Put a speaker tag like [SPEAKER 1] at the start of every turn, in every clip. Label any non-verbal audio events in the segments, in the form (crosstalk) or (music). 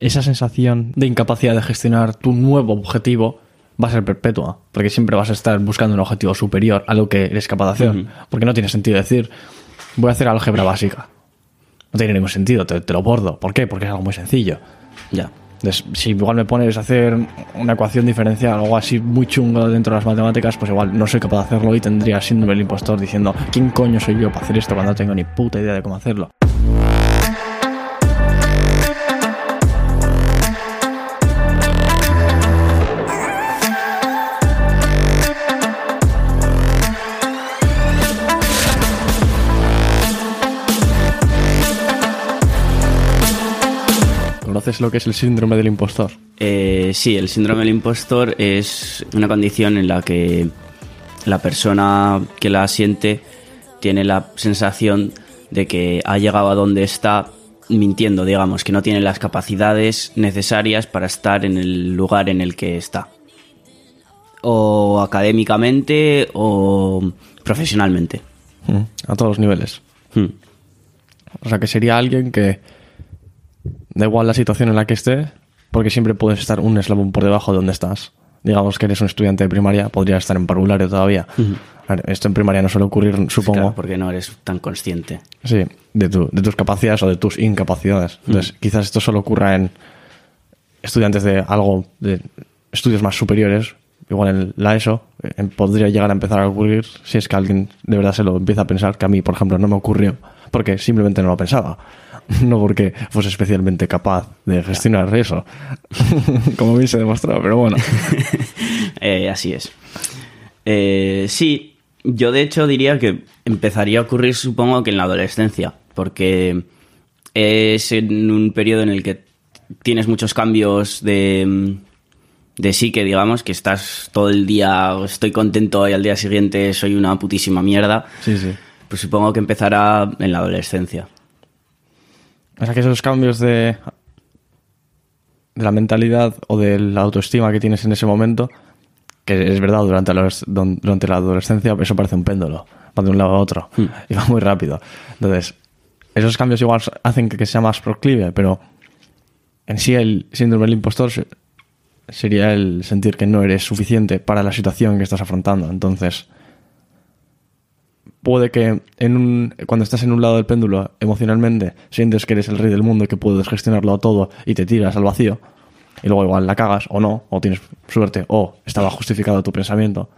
[SPEAKER 1] esa sensación de incapacidad de gestionar tu nuevo objetivo va a ser perpetua, porque siempre vas a estar buscando un objetivo superior a lo que eres capaz de hacer, porque no tiene sentido decir, voy a hacer álgebra básica. No tiene ningún sentido, te, te lo bordo. ¿Por qué? Porque es algo muy sencillo.
[SPEAKER 2] Ya.
[SPEAKER 1] Entonces, si igual me pones a hacer una ecuación diferencial, algo así muy chungo dentro de las matemáticas, pues igual no soy capaz de hacerlo y tendría síndrome del impostor diciendo, ¿quién coño soy yo para hacer esto cuando no tengo ni puta idea de cómo hacerlo? ¿Conoces lo que es el síndrome del impostor?
[SPEAKER 2] Eh, sí, el síndrome del impostor es una condición en la que la persona que la siente tiene la sensación de que ha llegado a donde está mintiendo, digamos, que no tiene las capacidades necesarias para estar en el lugar en el que está. O académicamente o profesionalmente.
[SPEAKER 1] Mm, A todos los niveles.
[SPEAKER 2] Hmm.
[SPEAKER 1] O sea, que sería alguien que da igual la situación en la que esté, porque siempre puedes estar un eslabón por debajo de donde estás. Digamos que eres un estudiante de primaria, podría estar en parvulario todavía. Esto en primaria no suele ocurrir, supongo.
[SPEAKER 2] Claro, porque no eres tan consciente.
[SPEAKER 1] Sí, de, tu- de tus capacidades o de tus incapacidades. Entonces, quizás esto solo ocurra en estudiantes de algo, de estudios más superiores, igual en la ESO, eh, podría llegar a empezar a ocurrir si es que alguien de verdad se lo empieza a pensar, que a mí, por ejemplo, no me ocurrió, porque simplemente no lo pensaba. (laughs) No porque fuese especialmente capaz de gestionar eso, (laughs) como bien se demostró, pero bueno. (laughs)
[SPEAKER 2] Eh, así es. Eh, sí, yo de hecho diría que empezaría a ocurrir supongo que en la adolescencia, porque es en un periodo en el que tienes muchos cambios de, de psique, digamos, que estás todo el día, estoy contento y al día siguiente soy una putísima mierda.
[SPEAKER 1] Sí, sí.
[SPEAKER 2] Pues supongo que empezará en la adolescencia.
[SPEAKER 1] O sea que esos cambios de, de la mentalidad o de la autoestima que tienes en ese momento, que es verdad, durante la, durante la adolescencia eso parece un péndulo, va de un lado a otro (laughs) y va muy rápido. Entonces, esos cambios igual hacen que, que sea más proclive, pero en sí el síndrome del impostor se- sería el sentir que no eres suficiente para la situación que estás afrontando. Entonces, puede que en un, cuando estás en un lado del péndulo emocionalmente sientes que eres el rey del mundo y que puedes gestionarlo todo y te tiras al vacío y luego igual la cagas o no, o tienes suerte o estaba justificado tu pensamiento.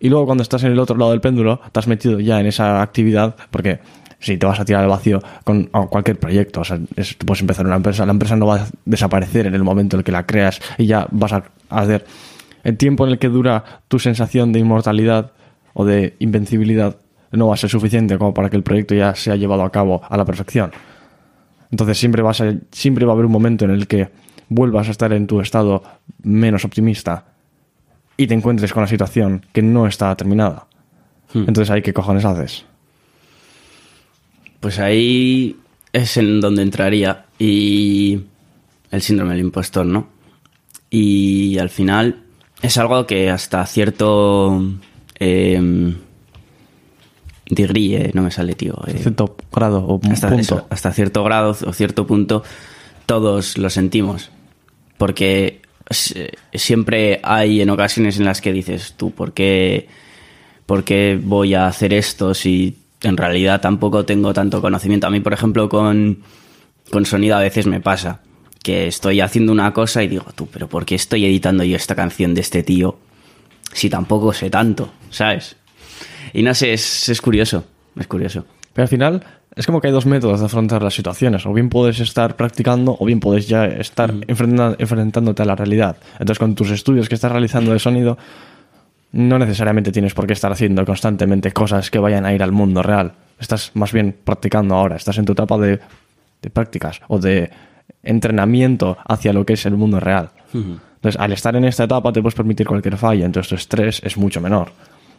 [SPEAKER 1] Y luego cuando estás en el otro lado del péndulo te has metido ya en esa actividad porque si te vas a tirar al vacío con cualquier proyecto, o sea, es- tú puedes empezar una empresa, la empresa no va a desaparecer en el momento en el que la creas y ya vas a hacer el tiempo en el que dura tu sensación de inmortalidad o de invencibilidad no va a ser suficiente como para que el proyecto ya sea llevado a cabo a la perfección. Entonces siempre, vas a, siempre va a haber un momento en el que vuelvas a estar en tu estado menos optimista y te encuentres con la situación que no está terminada. Entonces ahí qué cojones haces.
[SPEAKER 2] Pues ahí es en donde entraría y el síndrome del impostor, ¿no? Y al final es algo que hasta cierto eh, degree, eh, no me sale, tío. eh,
[SPEAKER 1] Cierto grado o
[SPEAKER 2] hasta,
[SPEAKER 1] punto.
[SPEAKER 2] eso, hasta cierto grado o cierto punto todos lo sentimos. Porque siempre hay en ocasiones en las que dices, tú, ¿por qué, ¿por qué voy a hacer esto si en realidad tampoco tengo tanto conocimiento? A mí, por ejemplo, con, con sonido a veces me pasa que estoy haciendo una cosa y digo, tú, pero ¿por qué estoy editando yo esta canción de este tío si tampoco sé tanto? ¿Sabes? Y no sé, es, es curioso, es curioso.
[SPEAKER 1] Pero al final es como que hay dos métodos de afrontar las situaciones. O bien puedes estar practicando o bien puedes ya estar enfrenta- enfrentándote a la realidad. Entonces con tus estudios que estás realizando de sonido, no necesariamente tienes por qué estar haciendo constantemente cosas que vayan a ir al mundo real. Estás más bien practicando ahora. Estás en tu etapa de, de prácticas o de entrenamiento hacia lo que es el mundo real. Entonces al estar en esta etapa te puedes permitir cualquier falla. Entonces tu estrés es mucho menor.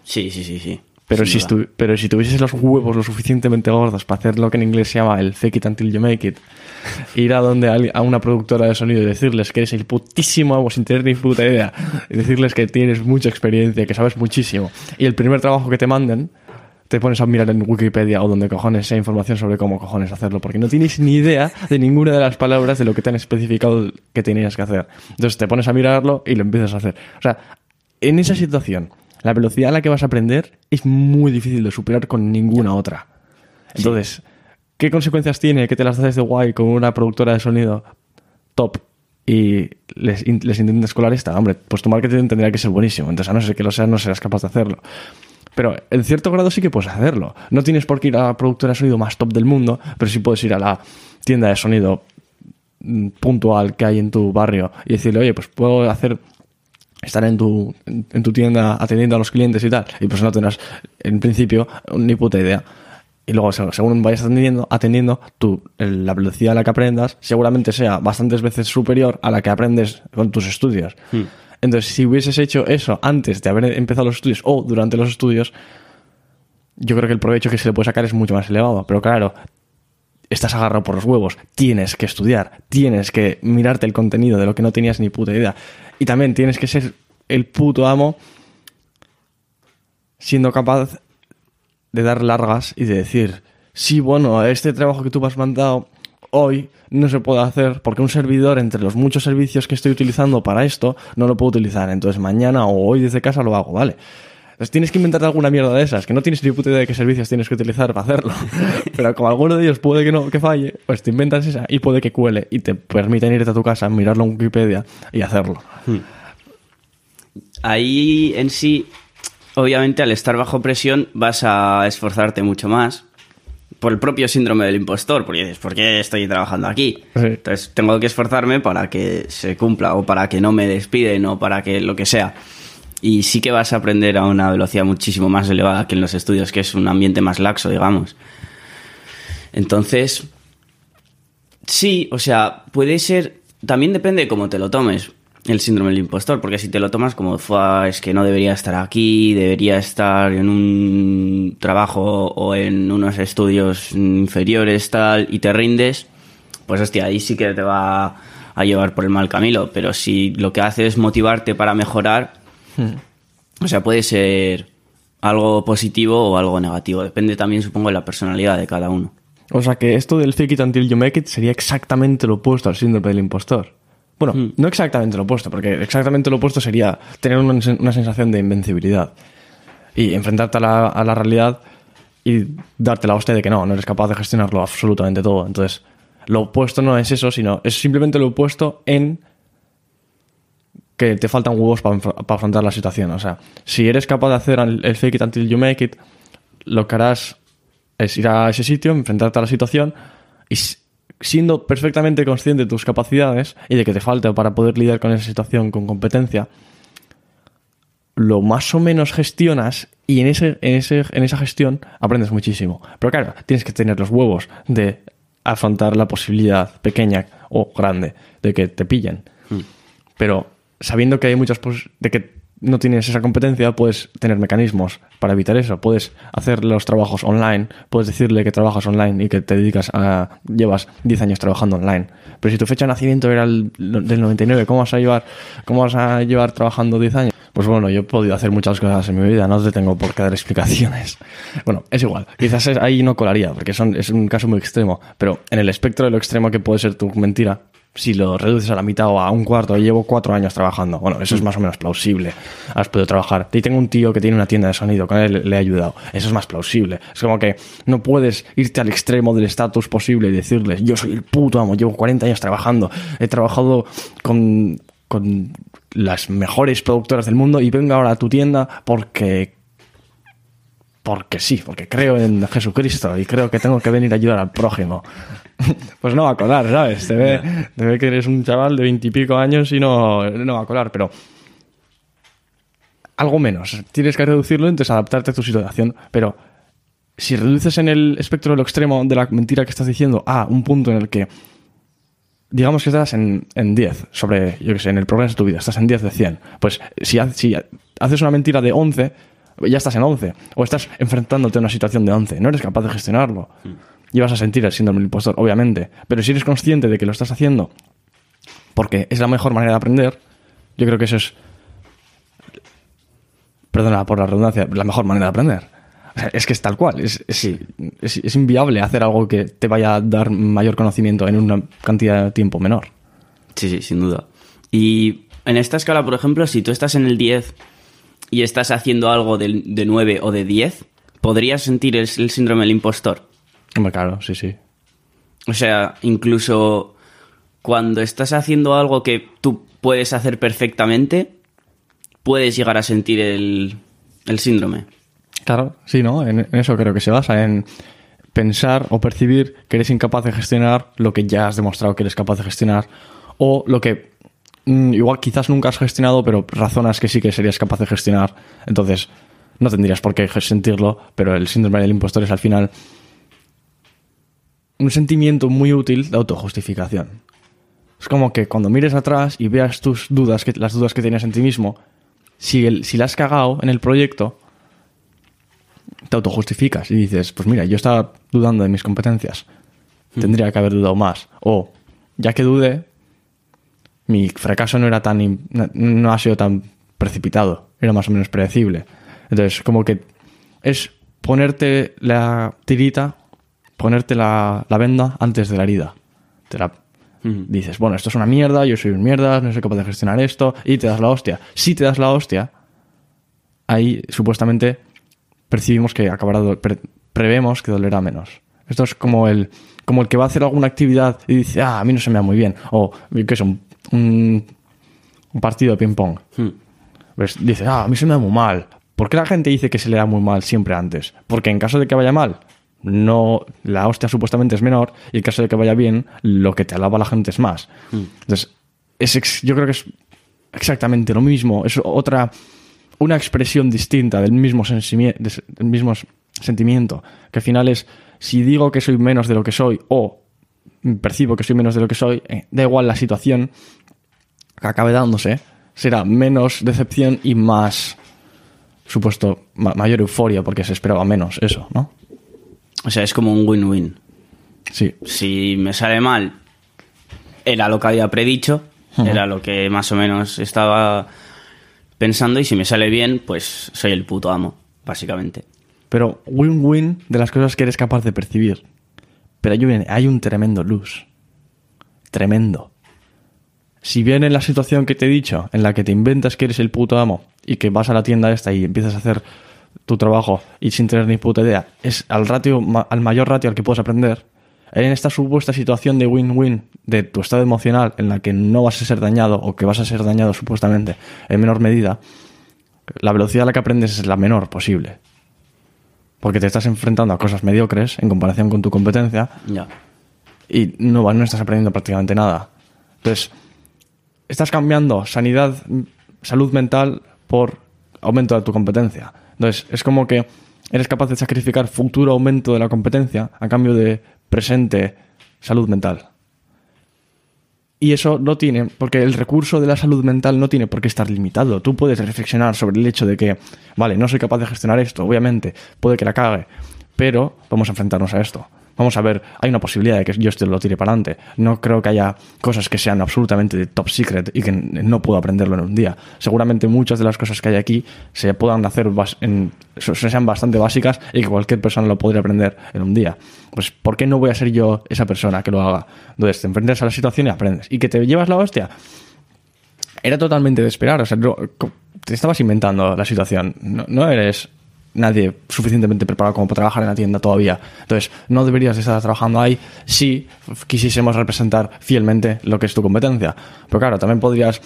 [SPEAKER 2] Sí, sí, sí, sí.
[SPEAKER 1] Pero si, pero si tuvieses los huevos lo suficientemente gordos para hacer lo que en inglés se llama el fake it until you make it, (laughs) ir a donde a una productora de sonido y decirles que eres el putísimo amo sin tener ni puta idea, y decirles que tienes mucha experiencia, que sabes muchísimo, y el primer trabajo que te manden, te pones a mirar en Wikipedia o donde cojones sea información sobre cómo cojones hacerlo, porque no tienes ni idea de ninguna de las palabras de lo que te han especificado que tenías que hacer. Entonces te pones a mirarlo y lo empiezas a hacer. O sea, en esa situación, la velocidad a la que vas a aprender es muy difícil de superar con ninguna otra. Entonces, ¿qué consecuencias tiene que te las haces de guay con una productora de sonido top y les, les intentes colar esta? Hombre, pues tu marketing tendría que ser buenísimo. Entonces, a no ser que lo seas, no serás capaz de hacerlo. Pero en cierto grado sí que puedes hacerlo. No tienes por qué ir a la productora de sonido más top del mundo, pero sí puedes ir a la tienda de sonido mm, puntual que hay en tu barrio y decirle, oye, pues puedo hacer estar en tu, en, en tu tienda atendiendo a los clientes y tal. Y pues no tendrás, en principio, ni puta idea. Y luego, se- según vayas atendiendo, atendiendo tú, la velocidad a la que aprendas seguramente sea bastantes veces superior a la que aprendes con tus estudios. Entonces, si hubieses hecho eso antes de haber empezado los estudios o durante los estudios, yo creo que el provecho que se le puede sacar es mucho más elevado. Pero claro, estás agarrado por los huevos, tienes que estudiar, tienes que mirarte el contenido de lo que no tenías ni puta idea. Y también tienes que ser el puto amo siendo capaz de dar largas y de decir, sí, bueno, este trabajo que tú me has mandado hoy no se puede hacer porque un servidor entre los muchos servicios que estoy utilizando para esto no lo puedo utilizar. Entonces mañana o hoy desde casa lo hago, ¿vale? Entonces tienes que inventarte alguna mierda de esas, que no tienes ni puta idea de qué servicios tienes que utilizar para hacerlo. (laughs) Pero como alguno de ellos puede que no que falle, pues te inventas esa y puede que cuele y te permiten irte a tu casa, mirarlo en Wikipedia y hacerlo.
[SPEAKER 2] Ahí en sí, obviamente al estar bajo presión vas a esforzarte mucho más por el propio síndrome del impostor, porque dices, ¿por qué estoy trabajando aquí?
[SPEAKER 1] Sí.
[SPEAKER 2] Entonces tengo que esforzarme para que se cumpla o para que no me despiden o para que lo que sea. Y sí que vas a aprender a una velocidad muchísimo más elevada que en los estudios, que es un ambiente más laxo, digamos. Entonces, sí, o sea, puede ser, también depende de cómo te lo tomes, el síndrome del impostor, porque si te lo tomas como, "Fua, es que no debería estar aquí, debería estar en un trabajo o en unos estudios inferiores, tal, y te rindes, pues hostia, ahí sí que te va a llevar por el mal camino, pero si lo que hace es motivarte para mejorar, o sea, puede ser algo positivo o algo negativo, depende también, supongo, de la personalidad de cada uno.
[SPEAKER 1] O sea que esto del fake it until you make it sería exactamente lo opuesto al síndrome del impostor. Bueno, no exactamente lo opuesto, porque exactamente lo opuesto sería tener una, una sensación de invencibilidad y enfrentarte a la, a la realidad y darte la hostia de que no, no eres capaz de gestionarlo absolutamente todo. Entonces, lo opuesto no es eso, sino es simplemente lo opuesto en que te faltan huevos para afrontar la situación. O sea, si eres capaz de hacer el el fake it until you make it, lo que harás es ir a ese sitio, enfrentarte a la situación y siendo perfectamente consciente de tus capacidades y de que te falta para poder lidiar con esa situación con competencia, lo más o menos gestionas y en, ese, en, ese, en esa gestión aprendes muchísimo. Pero claro, tienes que tener los huevos de afrontar la posibilidad pequeña o grande de que te pillen. Pero sabiendo que hay muchas de que no tienes esa competencia, puedes tener mecanismos para evitar eso. Puedes hacer los trabajos online, puedes decirle que trabajas online y que te dedicas a llevas 10 años trabajando online. Pero si tu fecha de nacimiento era el, del 99, ¿cómo vas a llevar cómo vas a llevar trabajando 10 años? Pues bueno, yo he podido hacer muchas cosas en mi vida, no te tengo por qué dar explicaciones. (laughs) Bueno, es igual, quizás ahí no colaría, porque son, es un caso muy extremo, pero en el espectro de lo extremo que puede ser tu mentira, si lo reduces a la mitad o a un cuarto, llevo cuatro años trabajando. Bueno, eso es más o menos plausible. Has podido trabajar. Y tengo un tío que tiene una tienda de sonido, con él le he ayudado. Eso es más plausible. Es como que no puedes irte al extremo del estatus posible y decirles, yo soy el puto amo, llevo 40 años trabajando, he trabajado con, con las mejores productoras del mundo y vengo ahora a tu tienda porque porque sí, porque creo en Jesucristo y creo que tengo que venir a ayudar al prójimo. (laughs) Pues no va a colar, ¿sabes? Te ve, te ve que eres un chaval de veintipico años y no, no va a colar, pero algo menos. Tienes que reducirlo, entonces adaptarte a tu situación. Pero si reduces en el espectro de lo extremo de la mentira que estás diciendo a un punto en el que, digamos que estás en, en 10 sobre, yo qué sé, en el progreso de tu vida, estás en 10 de 100, pues si, ha- si haces una mentira de 11, ya estás en 11. O estás enfrentándote a una situación de 11. No eres capaz de gestionarlo. Y vas a sentir el síndrome del impostor, obviamente. Pero si eres consciente de que lo estás haciendo porque es la mejor manera de aprender, yo creo que eso es, perdona por la redundancia, la mejor manera de aprender. O sea, es que es tal cual. Es, es,
[SPEAKER 2] Sí.
[SPEAKER 1] es- es inviable hacer algo que te vaya a dar mayor conocimiento en una cantidad de tiempo menor.
[SPEAKER 2] Sí, sí, sin duda. Y en esta escala, por ejemplo, si tú estás en el 10 y estás haciendo algo de, de 9 o de 10, ¿podrías sentir el, el síndrome del impostor?
[SPEAKER 1] Hombre, claro, sí, sí.
[SPEAKER 2] O sea, incluso cuando estás haciendo algo que tú puedes hacer perfectamente, puedes llegar a sentir el, el síndrome.
[SPEAKER 1] Claro, sí, ¿no? En, en eso creo que se basa, en pensar o percibir que eres incapaz de gestionar lo que ya has demostrado que eres capaz de gestionar o lo que igual quizás nunca has gestionado, pero razonas que sí que serías capaz de gestionar. Entonces, no tendrías por qué sentirlo, pero el síndrome del impostor es al final un sentimiento muy útil de autojustificación. Es como que cuando mires atrás y veas tus dudas, que, las dudas que tienes en ti mismo, si, el, si la has cagado en el proyecto, te autojustificas y dices, pues mira, yo estaba dudando de mis competencias, tendría que haber dudado más. O, ya que dudé, mi fracaso no era tan, no- ha sido tan precipitado, era más o menos predecible. Entonces, como que es ponerte la tirita, ponerte la, la venda antes de la herida. Te la dices, bueno, esto es una mierda, yo soy un mierda, no soy capaz de gestionar esto, y te das la hostia. Si te das la hostia, ahí supuestamente percibimos que acabará pre- prevemos que dolerá menos. Esto es como el como el que va a hacer alguna actividad y dice, ah, a mí no se me da muy bien. O, ¿qué es? Un, un, un partido de ping-pong.
[SPEAKER 2] Hmm.
[SPEAKER 1] Pues dice, ah, a mí se me da muy mal. ¿Por qué la gente dice que se le da muy mal siempre antes? Porque en caso de que vaya mal, no la hostia supuestamente es menor y en caso de que vaya bien, lo que te alaba la gente es más. Entonces, es ex- yo creo que es exactamente lo mismo. Es otra, una expresión distinta del mismo, del mismo sentimiento. Que al final es, si digo que soy menos de lo que soy o percibo que soy menos de lo que soy, eh, da igual la situación que acabe dándose, será menos decepción y más, supuesto, ma- mayor euforia porque se esperaba menos eso, ¿no?
[SPEAKER 2] O sea, es como un win-win.
[SPEAKER 1] Sí,
[SPEAKER 2] Si me sale mal, era lo que había predicho, era lo que más o menos estaba pensando, y si me sale bien, pues soy el puto amo, básicamente.
[SPEAKER 1] pero win-win de las cosas que eres capaz de percibir. Pero hay un, hay un tremendo luz. Tremendo. Si bien en la situación que te he dicho, en la que te inventas que eres el puto amo y que vas a la tienda esta y empiezas a hacer tu trabajo y sin tener ni puta idea, es al ratio, al mayor ratio al que puedes aprender, en esta supuesta situación de win-win de tu estado emocional en la que no vas a ser dañado o que vas a ser dañado supuestamente en menor medida, la velocidad a la que aprendes es la menor posible. Porque te estás enfrentando a cosas mediocres en comparación con tu competencia y no, no estás aprendiendo prácticamente nada. Entonces, estás cambiando sanidad, salud mental por aumento de tu competencia. Entonces, es como que eres capaz de sacrificar futuro aumento de la competencia a cambio de presente salud mental. Y eso no tiene, porque el recurso de la salud mental no tiene por qué estar limitado. Tú puedes reflexionar sobre el hecho de que, vale, no soy capaz de gestionar esto, obviamente, puede que la cague, pero vamos a enfrentarnos a esto. Vamos a ver, hay una posibilidad de que yo esto lo tire para adelante. No creo que haya cosas que sean absolutamente de top secret y que no puedo aprenderlo en un día. Seguramente muchas de las cosas que hay aquí se puedan hacer, sean bastante básicas y que cualquier persona lo podría aprender en un día. Pues, ¿por qué no voy a ser yo esa persona que lo haga? Entonces, te enfrentas a la situación y aprendes. Y que te llevas la hostia, era totalmente de esperar. O sea, te estabas inventando la situación. No, no eres nadie suficientemente preparado como para trabajar en la tienda todavía. Entonces, no deberías de estar trabajando ahí si quisiésemos representar fielmente lo que es tu competencia. Pero claro, también podrías.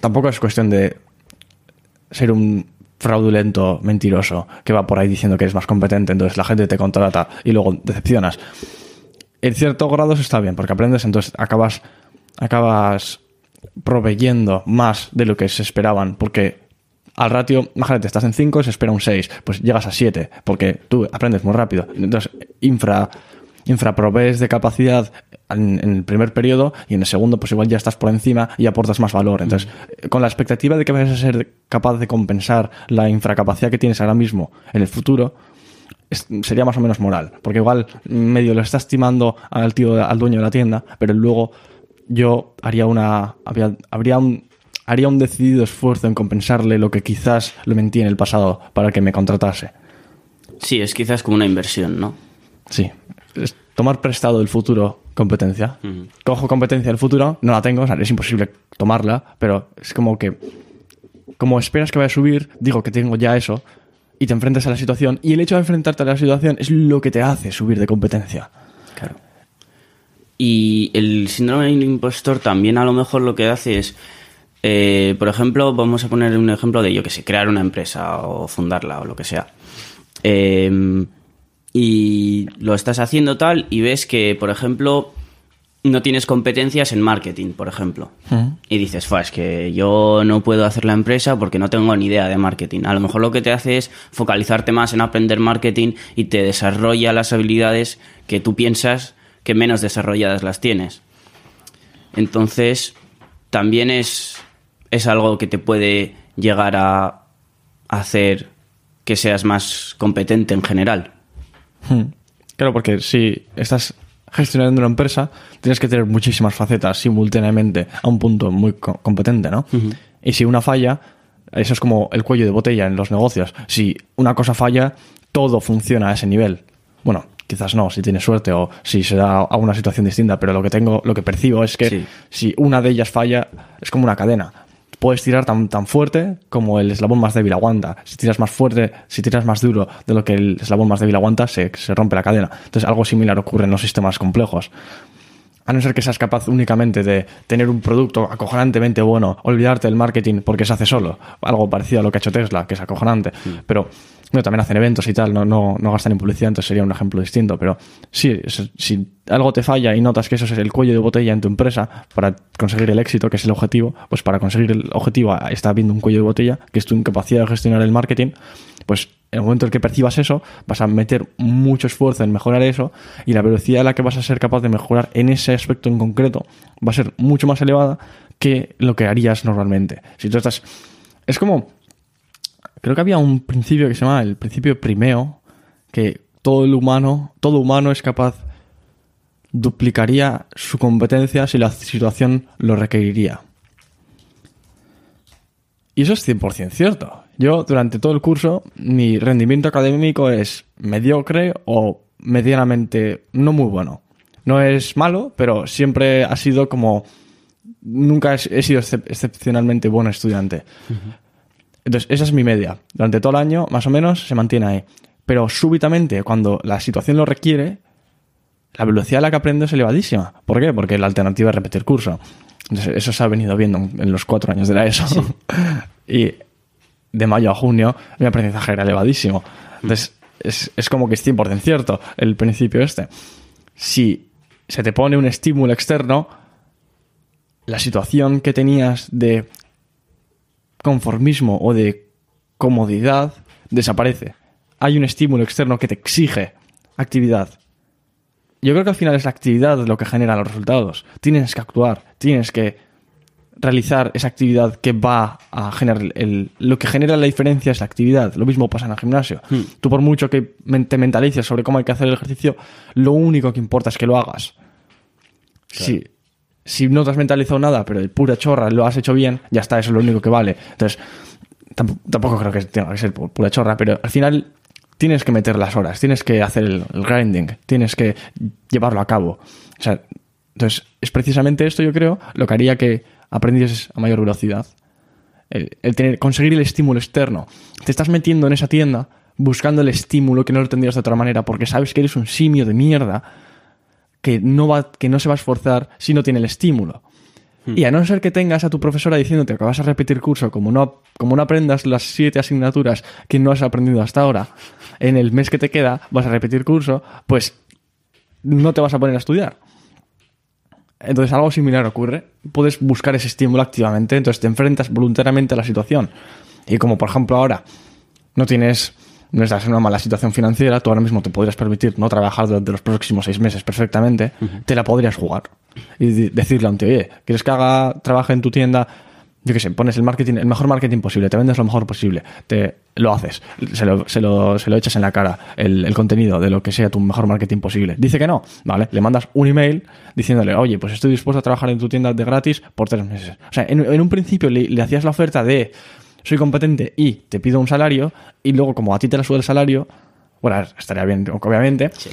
[SPEAKER 1] Tampoco es cuestión de ser un fraudulento, mentiroso, que va por ahí diciendo que eres más competente, entonces la gente te contrata y luego decepcionas. En cierto grado está bien, porque aprendes, entonces acabas, acabas proveyendo más de lo que se esperaban, porque al ratio, imagínate, estás en 5, se espera un 6, pues llegas a 7, porque tú aprendes muy rápido. Entonces, infra, infraprovees de capacidad en, en el primer periodo y en el segundo, pues igual ya estás por encima y aportas más valor. Entonces, con la expectativa de que vayas a ser capaz de compensar la infracapacidad que tienes ahora mismo en el futuro, es- sería más o menos moral. Porque igual medio lo está estimando al tío, al dueño de la tienda, pero luego yo haría una. Habría, habría un, haría un decidido esfuerzo en compensarle lo que quizás le mentí en el pasado para que me contratase.
[SPEAKER 2] Sí, es quizás como una inversión, ¿no?
[SPEAKER 1] Sí. Es tomar prestado del futuro competencia. Cojo competencia del futuro, no la tengo, o sea, es imposible tomarla, pero es como que, como esperas que vaya a subir, digo que tengo ya eso, y te enfrentas a la situación, y el hecho de enfrentarte a la situación es lo que te hace subir de competencia.
[SPEAKER 2] Claro. Y el síndrome del impostor también a lo mejor lo que hace es, eh, por ejemplo, vamos a poner un ejemplo de, yo que sé, crear una empresa o fundarla o lo que sea. Eh, y lo estás haciendo tal y ves que, por ejemplo, no tienes competencias en marketing, por ejemplo. Y dices, Fua, es que yo no puedo hacer la empresa porque no tengo ni idea de marketing. A lo mejor lo que te hace es focalizarte más en aprender marketing y te desarrolla las habilidades que tú piensas que menos desarrolladas las tienes. Entonces, también es, es algo que te puede llegar a hacer que seas más competente en general.
[SPEAKER 1] Hmm. Claro, porque si estás gestionando una empresa, tienes que tener muchísimas facetas simultáneamente a un punto muy co- competente, ¿no? Y si una falla, eso es como el cuello de botella en los negocios. Si una cosa falla, todo funciona a ese nivel. Bueno, quizás no, si tienes suerte o si se da a una situación distinta, pero lo que tengo, lo que percibo es que
[SPEAKER 2] Sí.
[SPEAKER 1] si una de ellas falla, es como una cadena. Puedes tirar tan, tan fuerte como el eslabón más débil aguanta. Si tiras más fuerte, si tiras más duro de lo que el eslabón más débil aguanta, se, se rompe la cadena. Entonces algo similar ocurre en los sistemas complejos. A no ser que seas capaz únicamente de tener un producto acojonantemente bueno, olvidarte del marketing porque se hace solo. Algo parecido a lo que ha hecho Tesla, que es acojonante. Pero bueno, también hacen eventos y tal, no, no, no gastan en publicidad, entonces sería un ejemplo distinto. Pero sí, si algo te falla y notas que eso es el cuello de botella en tu empresa para conseguir el éxito, que es el objetivo, pues para conseguir el objetivo ah, está habiendo un cuello de botella, que es tu incapacidad de gestionar el marketing, pues en el momento en que percibas eso, vas a meter mucho esfuerzo en mejorar eso y la velocidad a la que vas a ser capaz de mejorar en ese aspecto en concreto va a ser mucho más elevada que lo que harías normalmente. Si tú estás... Es como... Creo que había un principio que se llama el principio primeo, que todo el humano, todo humano es capaz, duplicaría su competencia si la situación lo requeriría. Y eso es 100% cierto. Yo durante todo el curso mi rendimiento académico es mediocre o medianamente no muy bueno. No es malo, pero siempre ha sido como... Nunca he sido excep- excepcionalmente buen estudiante. Entonces, esa es mi media. Durante todo el año, más o menos, se mantiene ahí. Pero súbitamente, cuando la situación lo requiere, la velocidad a la que aprendo es elevadísima. ¿Por qué? Porque la alternativa es repetir curso. Entonces, eso se ha venido viendo en los cuatro años de la ESO. (laughs) y de mayo a junio, mi aprendizaje era elevadísimo. Entonces, es, es como que es 100% cierto el principio este. Si se te pone un estímulo externo, la situación que tenías de conformismo o de comodidad desaparece. Hay un estímulo externo que te exige actividad. Yo creo que al final es la actividad lo que genera los resultados. Tienes que actuar, tienes que realizar esa actividad que va a generar el, lo que genera la diferencia es la actividad. Lo mismo pasa en el gimnasio. Tú por mucho que te mentalices sobre cómo hay que hacer el ejercicio, lo único que importa es que lo hagas. Si, si no te has mentalizado nada, pero de pura chorra lo has hecho bien, ya está, eso es lo único que vale. Entonces, tamp- tampoco creo que tenga que ser pu- pura chorra, pero al final tienes que meter las horas, tienes que hacer el, grinding, tienes que llevarlo a cabo. O sea, entonces, es precisamente esto, yo creo, lo que haría que aprendieses a mayor velocidad. El, el tener, conseguir el estímulo externo. Te estás metiendo en esa tienda buscando el estímulo que no lo tendrías de otra manera porque sabes que eres un simio de mierda que no, va, que no se va a esforzar si no tiene el estímulo. Y a no ser que tengas a tu profesora diciéndote que vas a repetir curso, como no, como no aprendas las siete asignaturas que no has aprendido hasta ahora, en el mes que te queda vas a repetir curso, pues no te vas a poner a estudiar. Entonces algo similar ocurre. Puedes buscar ese estímulo activamente, entonces te enfrentas voluntariamente a la situación. Y como por ejemplo ahora no tienes, no estás en una mala situación financiera, tú ahora mismo te podrías permitir no trabajar durante los próximos seis meses perfectamente, te la podrías jugar. Y decirle a un tío, oye, ¿quieres que haga, trabaje en tu tienda? Yo qué sé, pones el marketing, el mejor marketing posible, te vendes lo mejor posible, te lo haces, se lo, se lo, se lo echas en la cara, el, el contenido de lo que sea tu mejor marketing posible. Dice que no, ¿vale? Le mandas un email diciéndole, oye, pues estoy dispuesto a trabajar en tu tienda de gratis por tres meses. O sea, en, en un principio le, le hacías la oferta de soy competente y te pido un salario, y luego como a ti te la sube el salario, Bueno, estaría bien, obviamente.
[SPEAKER 2] Sí.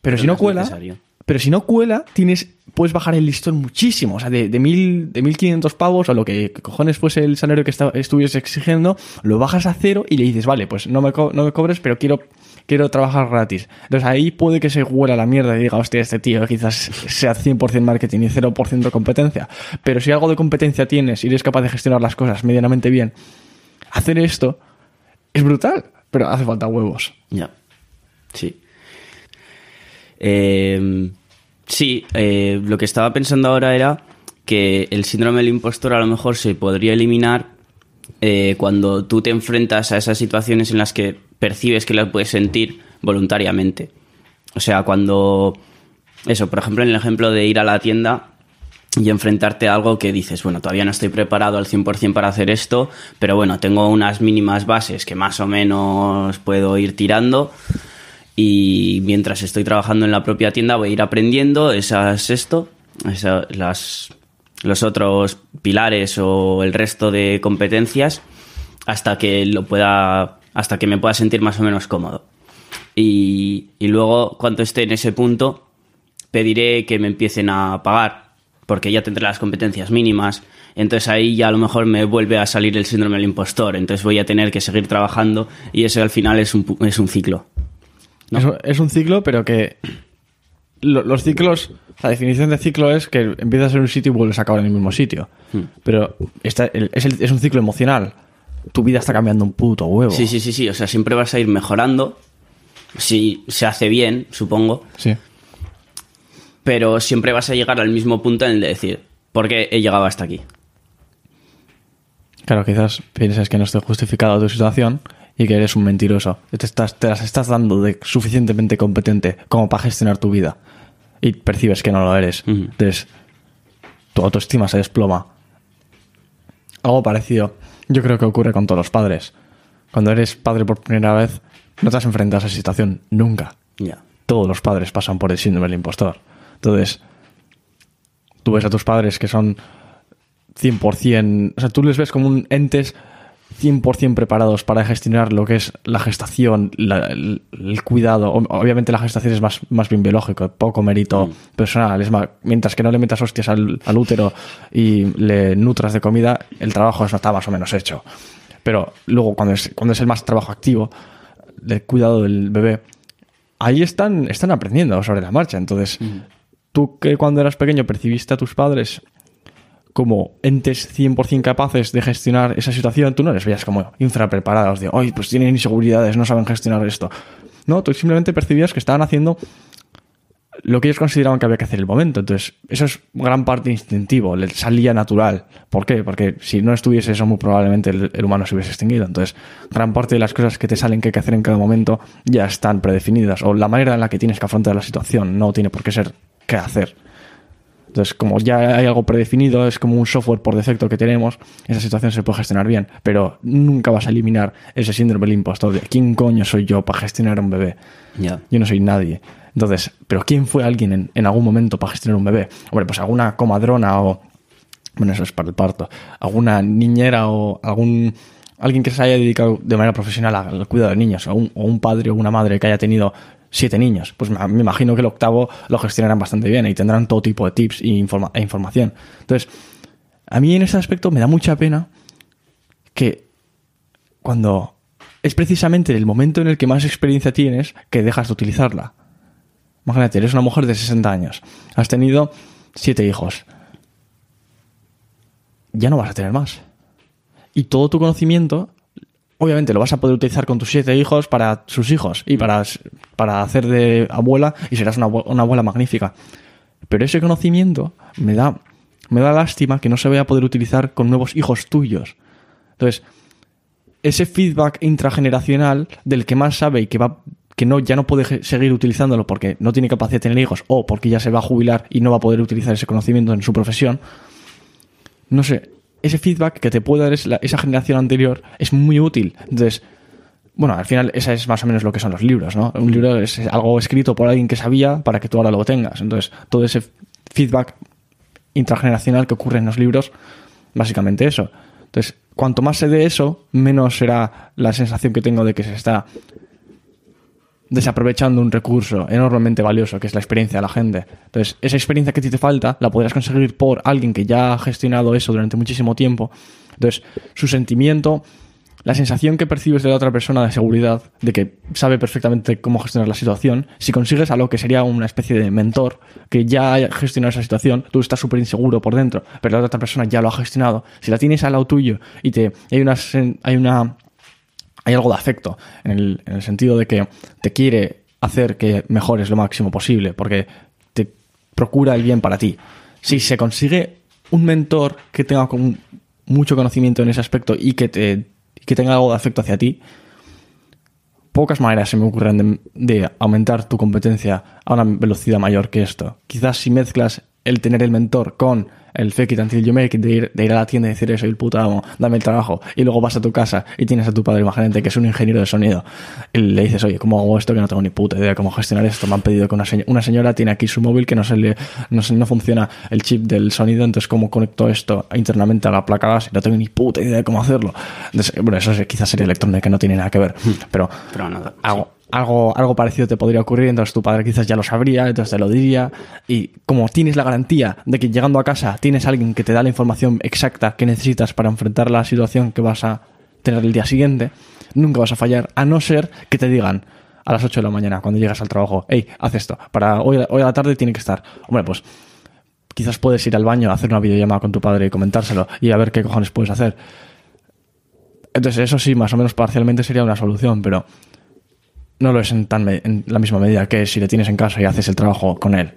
[SPEAKER 1] Pero, si
[SPEAKER 2] no
[SPEAKER 1] cuela,
[SPEAKER 2] necesario.
[SPEAKER 1] Pero si no cuela, tienes, puedes bajar el listón muchísimo. O sea, de, de, mil, de 1500 pavos o lo que cojones fuese el salario que esta- estuvieses exigiendo, lo bajas a cero y le dices, vale, pues no me, co- no me cobres, pero quiero, quiero trabajar gratis. Entonces ahí puede que se huela la mierda y diga, hostia, este tío quizás sea 100% marketing y 0% competencia. Pero si algo de competencia tienes y eres capaz de gestionar las cosas medianamente bien, hacer esto es brutal, pero hace falta huevos.
[SPEAKER 2] Ya. Sí. Eh, sí, eh, lo que estaba pensando ahora era que el síndrome del impostor a lo mejor se podría eliminar eh, cuando tú te enfrentas a esas situaciones en las que percibes que las puedes sentir voluntariamente. O sea, cuando... Eso, por ejemplo, en el ejemplo de ir a la tienda y enfrentarte a algo que dices, bueno, todavía no estoy preparado al 100% para hacer esto, pero bueno, tengo unas mínimas bases que más o menos puedo ir tirando y mientras estoy trabajando en la propia tienda voy a ir aprendiendo esas esto, esa- las, los otros pilares o el resto de competencias hasta que lo pueda hasta que me pueda sentir más o menos cómodo. Y, y luego cuando esté en ese punto pediré que me empiecen a pagar porque ya tendré las competencias mínimas. Entonces ahí ya a lo mejor me vuelve a salir el síndrome del impostor. Entonces voy a tener que seguir trabajando y eso al final es un, es un ciclo. ¿No?
[SPEAKER 1] Es, un- es un ciclo, pero que lo- los ciclos, la definición de ciclo es que empiezas en un sitio y vuelves a acabar en el mismo sitio.
[SPEAKER 2] Hmm.
[SPEAKER 1] Pero esta- el- es, el- es un ciclo emocional. Tu vida está cambiando un puto huevo.
[SPEAKER 2] Sí, sí, sí, sí. O sea, siempre vas a ir mejorando. Si se hace bien, supongo.
[SPEAKER 1] Sí.
[SPEAKER 2] Pero siempre vas a llegar al mismo punto en el de decir, ¿por qué he llegado hasta aquí?
[SPEAKER 1] Claro, quizás pienses que no esté justificada tu situación y que eres un mentiroso. Te, estás, te las estás dando de suficientemente competente como para gestionar tu vida. Y percibes que no lo eres. Entonces, tu autoestima se desploma. Algo parecido, yo creo que ocurre con todos los padres. Cuando eres padre por primera vez, no te has enfrentado a esa situación nunca.
[SPEAKER 2] Ya.
[SPEAKER 1] Todos los padres pasan por el síndrome del impostor. Entonces, tú ves a tus padres que son 100%, o sea, tú les ves como un entes 100% preparados para gestionar lo que es la gestación, la- el, el cuidado. Obviamente la gestación es más, más bien biológico, poco mérito personal. Es más, mientras que no le metas hostias al, al útero y le nutras de comida, el trabajo está más o menos hecho. Pero luego cuando es, cuando es el más trabajo activo, del cuidado del bebé, ahí están, están aprendiendo sobre la marcha. Entonces, tú que cuando eras pequeño percibiste a tus padres como entes 100% capaces de gestionar esa situación, tú no les veías como infrapreparados, de, hoy pues tienen inseguridades, no saben gestionar esto. No, tú simplemente percibías que estaban haciendo lo que ellos consideraban que había que hacer en el momento. Entonces, eso es gran parte instintivo, le salía natural. ¿Por qué? Porque si no estuviese eso, muy probablemente el, el humano se hubiese extinguido. Entonces, gran parte de las cosas que te salen que hay que hacer en cada momento ya están predefinidas. O la manera en la que tienes que afrontar la situación no tiene por qué ser qué hacer. Entonces, como ya hay algo predefinido, es como un software por defecto que tenemos, esa situación se puede gestionar bien, pero nunca vas a eliminar ese síndrome del impostor de quién coño soy yo para gestionar un bebé. Yo no soy nadie. Entonces, ¿pero quién fue alguien en, en algún momento para gestionar un bebé? Hombre, pues alguna comadrona o... Bueno, eso es para el parto. Alguna niñera o algún... Alguien que se haya dedicado de manera profesional al cuidado de niños, o un, o un padre o una madre que haya tenido siete niños. Pues me, imagino que el octavo lo gestionarán bastante bien y tendrán todo tipo de tips e, informa- e información. Entonces, a mí en ese aspecto me da mucha pena que cuando es precisamente el momento en el que más experiencia tienes que dejas de utilizarla. Imagínate, eres una mujer de 60 años, has tenido siete hijos. Ya no vas a tener más. Y todo tu conocimiento, obviamente lo vas a poder utilizar con tus siete hijos para sus hijos y para, para hacer de abuela y serás una, una abuela magnífica. Pero ese conocimiento me da, me da lástima que no se vaya a poder utilizar con nuevos hijos tuyos. Entonces, ese feedback intrageneracional del que más sabe y que va que no ya no puede seguir utilizándolo porque no tiene capacidad de tener hijos o porque ya se va a jubilar y no va a poder utilizar ese conocimiento en su profesión. No sé, ese feedback que te puede dar esa generación anterior es muy útil. Entonces, bueno, al final esa es más o menos lo que son los libros, ¿no? Un libro es algo escrito por alguien que sabía para que tú ahora lo tengas. Entonces, todo ese feedback intrageneracional que ocurre en los libros, básicamente eso. Entonces, cuanto más se dé eso, menos será la sensación que tengo de que se está desaprovechando un recurso enormemente valioso que es la experiencia de la gente. Entonces, esa experiencia que a ti te falta la podrás conseguir por alguien que ya ha gestionado eso durante muchísimo tiempo. Entonces, su sentimiento, la sensación que percibes de la otra persona de seguridad, de que sabe perfectamente cómo gestionar la situación, si consigues algo que sería una especie de mentor que ya ha gestionado esa situación, tú estás súper inseguro por dentro, pero la otra persona ya lo ha gestionado. Si la tienes al lado tuyo y te hay una hay una hay algo de afecto, en el, en el sentido de que te quiere hacer que mejores lo máximo posible, porque te procura el bien para ti. Si se consigue un mentor que tenga con- mucho conocimiento en ese aspecto y que, te, que tenga algo de afecto hacia ti, pocas maneras se me ocurren de, de aumentar tu competencia a una velocidad mayor que esto. Quizás si mezclas el tener el mentor con el fake it until you make it, de ir, de ir a la tienda y decir eso, el puto amo, dame el trabajo, y luego vas a tu casa y tienes a tu padre, imagínate que es un ingeniero de sonido, y le dices, oye, ¿cómo hago esto? Que no tengo ni puta idea de cómo gestionar esto. Me han pedido que una, señ- una señora tiene aquí su móvil que no se le, no, se- no funciona el chip del sonido, entonces ¿cómo conecto esto internamente a la placa base? No tengo ni puta idea de cómo hacerlo. Entonces, bueno, eso es- quizás sería electrónica, no tiene nada que ver, pero
[SPEAKER 2] Pero no,
[SPEAKER 1] algo, algo, algo parecido te podría ocurrir, entonces tu padre quizás ya lo sabría, entonces te lo diría. Y como tienes la garantía de que llegando a casa tienes a alguien que te da la información exacta que necesitas para enfrentar la situación que vas a tener el día siguiente, nunca vas a fallar, a no ser que te digan a las 8 de la mañana cuando llegas al trabajo, hey, haz esto, para hoy, hoy a la tarde tiene que estar. Hombre, pues quizás puedes ir al baño, hacer una videollamada con tu padre y comentárselo y a ver qué cojones puedes hacer. Entonces, eso sí, más o menos parcialmente sería una solución, pero no lo es en, tan en la misma medida que si le tienes en casa y haces el trabajo con él.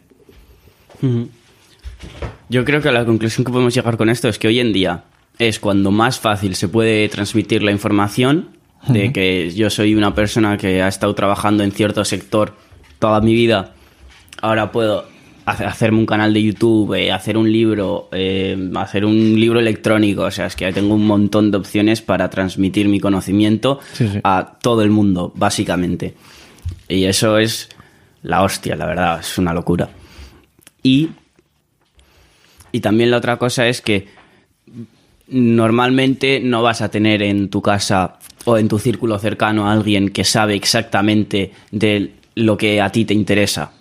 [SPEAKER 2] Yo creo que la conclusión que podemos llegar con esto es que hoy en día es cuando más fácil se puede transmitir la información de que yo soy una persona que ha estado trabajando en cierto sector toda mi vida. Ahora puedo hacerme un canal de YouTube, eh, hacer un libro, eh, hacer un libro electrónico. O sea, es que tengo un montón de opciones para transmitir mi conocimiento
[SPEAKER 1] Sí, sí.
[SPEAKER 2] a todo el mundo, básicamente. Y eso es la hostia, la verdad, es una locura. Y, y también la otra cosa es que normalmente no vas a tener en tu casa o en tu círculo cercano a alguien que sabe exactamente de lo que a ti te interesa,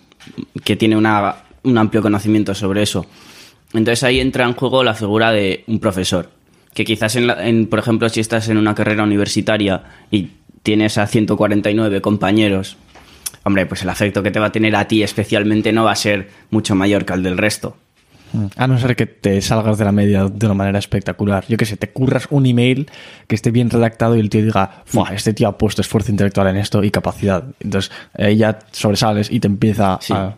[SPEAKER 2] que tiene una- un amplio conocimiento sobre eso. Entonces ahí entra en juego la figura de un profesor, que quizás, en la- en, por ejemplo, si estás en una carrera universitaria y tienes a 149 compañeros, hombre, pues el afecto que te va a tener a ti especialmente no va a ser mucho mayor que el del resto.
[SPEAKER 1] A no ser que te salgas de la media de una manera espectacular. Yo que sé, te curras un email que esté bien redactado y el tío diga, "Fua, este tío ha puesto esfuerzo intelectual en esto y capacidad. Entonces ahí ya sobresales y te empieza
[SPEAKER 2] Sí.
[SPEAKER 1] a...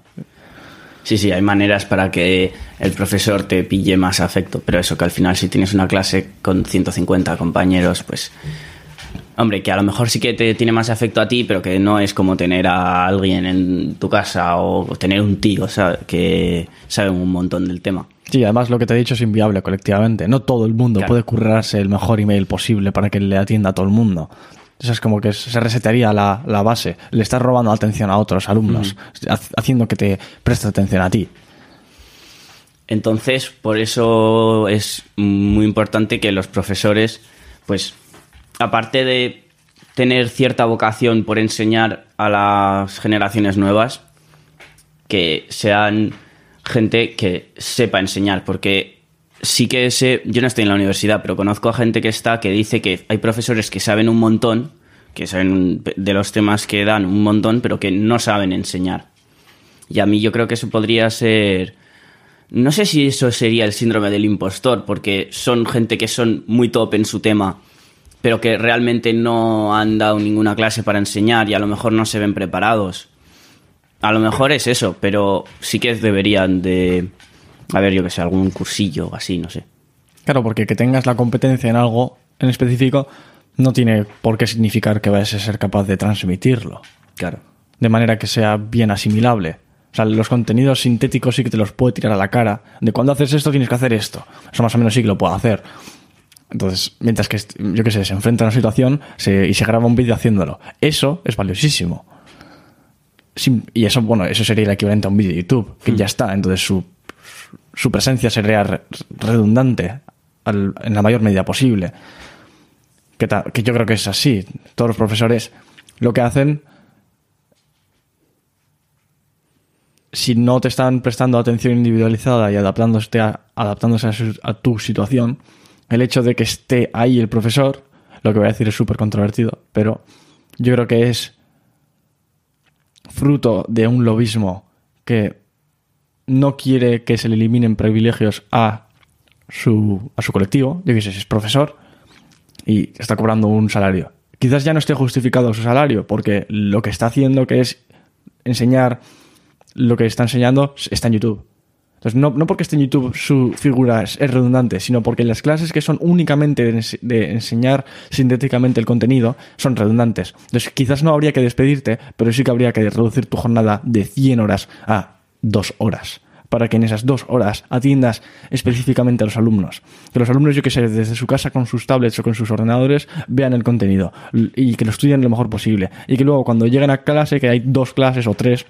[SPEAKER 2] Sí, sí, hay maneras para que el profesor te pille más afecto, pero eso que al final si tienes una clase con 150 compañeros, pues... Hombre, que a lo mejor sí que te tiene más afecto a ti, pero que no es como tener a alguien en tu casa o tener un tío, ¿sabes? Que sabe un montón del tema.
[SPEAKER 1] Sí, además lo que te he dicho es inviable colectivamente. No todo el mundo
[SPEAKER 2] Claro.
[SPEAKER 1] puede currarse el mejor email posible para que le atienda a todo el mundo. Eso es como que se resetearía la, la base. Le estás robando atención a otros alumnos, ha- haciendo que te preste atención a ti.
[SPEAKER 2] Entonces, por eso es muy importante que los profesores, pues, aparte de tener cierta vocación por enseñar a las generaciones nuevas, que sean gente que sepa enseñar, porque sí que sé, yo no estoy en la universidad, pero conozco a gente que está que dice que hay profesores que saben un montón, que saben de los temas que dan un montón, pero que no saben enseñar. Y a mí yo creo que eso podría ser... No sé si eso sería el síndrome del impostor, porque son gente que son muy top en su tema, pero que realmente no han dado ninguna clase para enseñar y a lo mejor no se ven preparados. A lo mejor es eso, pero sí que deberían de... A ver, yo que sé, algún cursillo o así, no sé.
[SPEAKER 1] Claro, porque que tengas la competencia en algo en específico no tiene por qué significar que vayas a ser capaz de transmitirlo.
[SPEAKER 2] Claro.
[SPEAKER 1] de manera que sea bien asimilable. O sea, los contenidos sintéticos sí que te los puede tirar a la cara. De cuando haces esto tienes que hacer esto. Eso más o menos sí que lo puedo hacer. Entonces, mientras que, yo qué sé, se enfrenta a una situación se- y se graba un vídeo haciéndolo. Eso es valiosísimo. Sim- y eso, bueno, eso sería el equivalente a un vídeo de YouTube, que ya está. Entonces su, su presencia sería re- redundante en la mayor medida posible. Que, yo creo que es así. Todos los profesores lo que hacen si no te están prestando atención individualizada y adaptándose adaptándose a, a tu situación, el hecho de que esté ahí el profesor, lo que voy a decir es súper controvertido, pero yo creo que es fruto de un lobismo que no quiere que se le eliminen privilegios a su, a su colectivo. Yo qué si es profesor y está cobrando un salario. Quizás ya no esté justificado su salario porque lo que está haciendo que es enseñar lo que está enseñando está en YouTube. Entonces, no, no porque esté en YouTube su figura es, redundante, sino porque las clases que son únicamente de enseñar sintéticamente el contenido son redundantes. Entonces, quizás no habría que despedirte, pero sí que habría que reducir tu jornada de 100 horas a 2 horas. Para que en esas dos horas atiendas específicamente a los alumnos. Que los alumnos, yo que sé, desde su casa con sus tablets o con sus ordenadores, vean el contenido y que lo estudien lo mejor posible. Y que luego, cuando lleguen a clase, que hay dos clases o tres,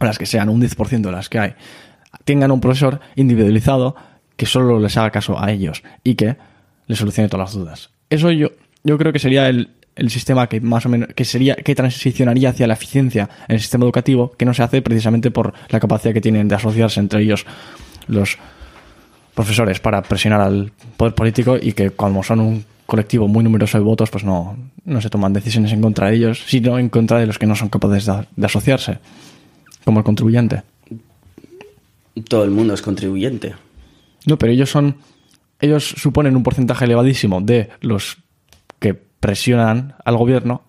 [SPEAKER 1] o las que sean, un 10% de las que hay, tengan un profesor individualizado que solo les haga caso a ellos y que les solucione todas las dudas. Eso yo, yo creo que sería el, el sistema que más o menos, que sería, que transicionaría hacia la eficiencia en el sistema educativo, que no se hace precisamente por la capacidad que tienen de asociarse entre ellos los profesores para presionar al poder político y que como son un colectivo muy numeroso de votos, pues no, no se toman decisiones en contra de ellos, sino en contra de los que no son capaces de, de asociarse, como el contribuyente.
[SPEAKER 2] Todo el mundo es contribuyente.
[SPEAKER 1] No, pero ellos son. Ellos suponen un porcentaje elevadísimo de los presionan al gobierno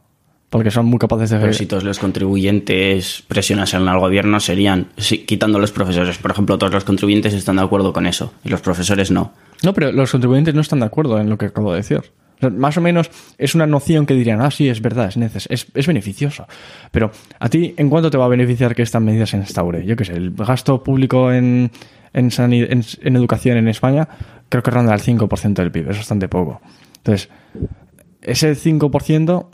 [SPEAKER 1] porque son muy capaces de.
[SPEAKER 2] Pero si todos los contribuyentes presionasen al gobierno, serían, sí, quitando los profesores. Por ejemplo, todos los contribuyentes están de acuerdo con eso y los profesores no.
[SPEAKER 1] No, pero los contribuyentes no están de acuerdo en lo que acabo de decir. O sea, Más o menos es una noción que dirían, ah, sí, es verdad, es, neces es, es beneficioso. Pero a ti, ¿en cuánto te va a beneficiar que estas medidas se instaure? Yo qué sé, el gasto público en, en, sani- en, en educación en España creo que ronda el 5% del PIB, es bastante poco. Entonces, ese 5%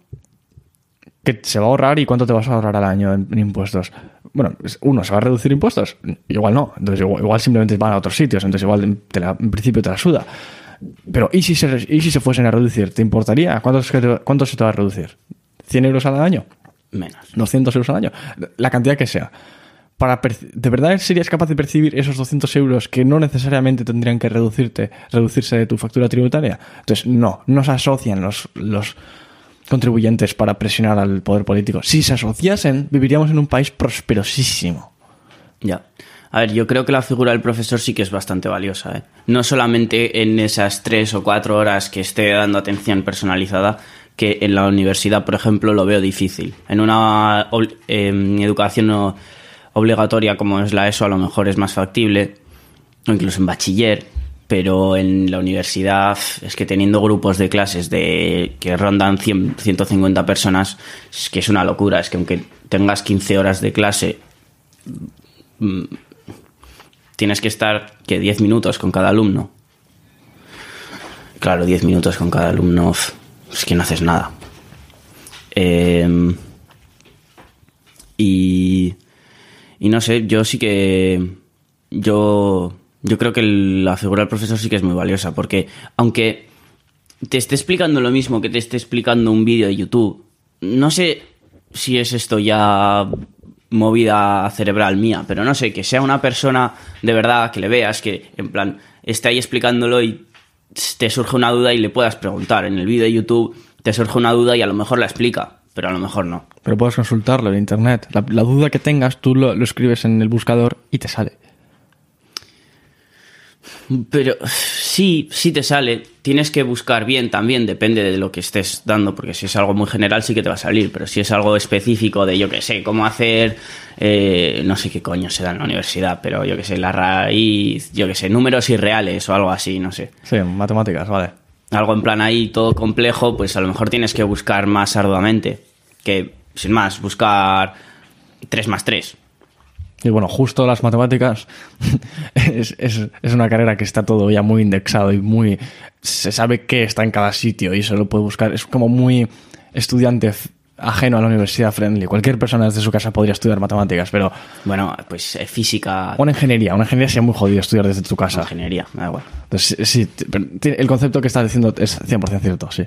[SPEAKER 1] que se va a ahorrar y cuánto te vas a ahorrar al año en, impuestos. Bueno, uno, ¿se va a reducir impuestos? Igual no. Entonces igual, igual simplemente van a otros sitios. Entonces igual te la- en principio te la suda. Pero ¿y si, se, ¿y si se fuesen a reducir? ¿Te importaría? ¿Cuánto, se te- cuánto se te va a reducir? ¿100 euros al año?
[SPEAKER 2] Menos.
[SPEAKER 1] 200 euros al año, la cantidad que sea. ¿De verdad serías capaz de percibir esos 200 euros que no necesariamente tendrían que reducirte, reducirse de tu factura tributaria? Entonces, no, no se asocian los, los contribuyentes para presionar al poder político. Si se asociasen, viviríamos en un país prosperosísimo.
[SPEAKER 2] Ya. A ver, yo creo que la figura del profesor sí que es bastante valiosa. ¿eh? No solamente en esas tres o cuatro horas que esté dando atención personalizada, que en la universidad, por ejemplo, lo veo difícil. En una em, educación no obligatoria como es la ESO, a lo mejor es más factible, o incluso en bachiller, pero en la universidad es que teniendo grupos de clases de que rondan 100, 150 personas, es que es una locura. Es que aunque tengas 15 horas de clase, tienes que estar que 10 minutos con cada alumno. Claro, 10 minutos con cada alumno, es que no haces nada. Eh, y, y no sé, yo sí que. Yo, yo creo que la figura del profesor sí que es muy valiosa, porque aunque te esté explicando lo mismo que te esté explicando un vídeo de YouTube, no sé si es esto ya movida cerebral mía, pero no sé, que sea una persona de verdad, que le veas, que en plan esté ahí explicándolo y te surge una duda y le puedas preguntar. En el vídeo de YouTube te surge una duda y a lo mejor la explica, pero a lo mejor no.
[SPEAKER 1] Pero puedes consultarlo en internet. La, la duda que tengas, tú lo, lo escribes en el buscador y te sale.
[SPEAKER 2] Pero sí, sí te sale. Tienes que buscar bien también, depende de lo que estés dando, porque si es algo muy general sí que te va a salir, pero si es algo específico de yo que sé, cómo hacer, eh, no sé qué coño se da en la universidad, pero yo que sé, la raíz, yo que sé, números irreales o algo así, no sé.
[SPEAKER 1] Sí, matemáticas, vale.
[SPEAKER 2] Algo en plan ahí todo complejo, pues a lo mejor tienes que buscar más arduamente, que sin más, buscar 3 más 3.
[SPEAKER 1] Y bueno, justo las matemáticas (laughs) es, es- es una carrera que está todo ya muy indexado y muy... Se sabe qué está en cada sitio y se lo puede buscar. Es como muy estudiante ajeno a la universidad friendly. Cualquier persona desde su casa podría estudiar matemáticas, pero...
[SPEAKER 2] Bueno, pues eh, física,
[SPEAKER 1] Una ingeniería, una ingeniería sería muy jodido estudiar desde tu casa.
[SPEAKER 2] ingeniería, da igual.
[SPEAKER 1] Entonces, sí, el concepto que estás diciendo es 100% cierto, sí.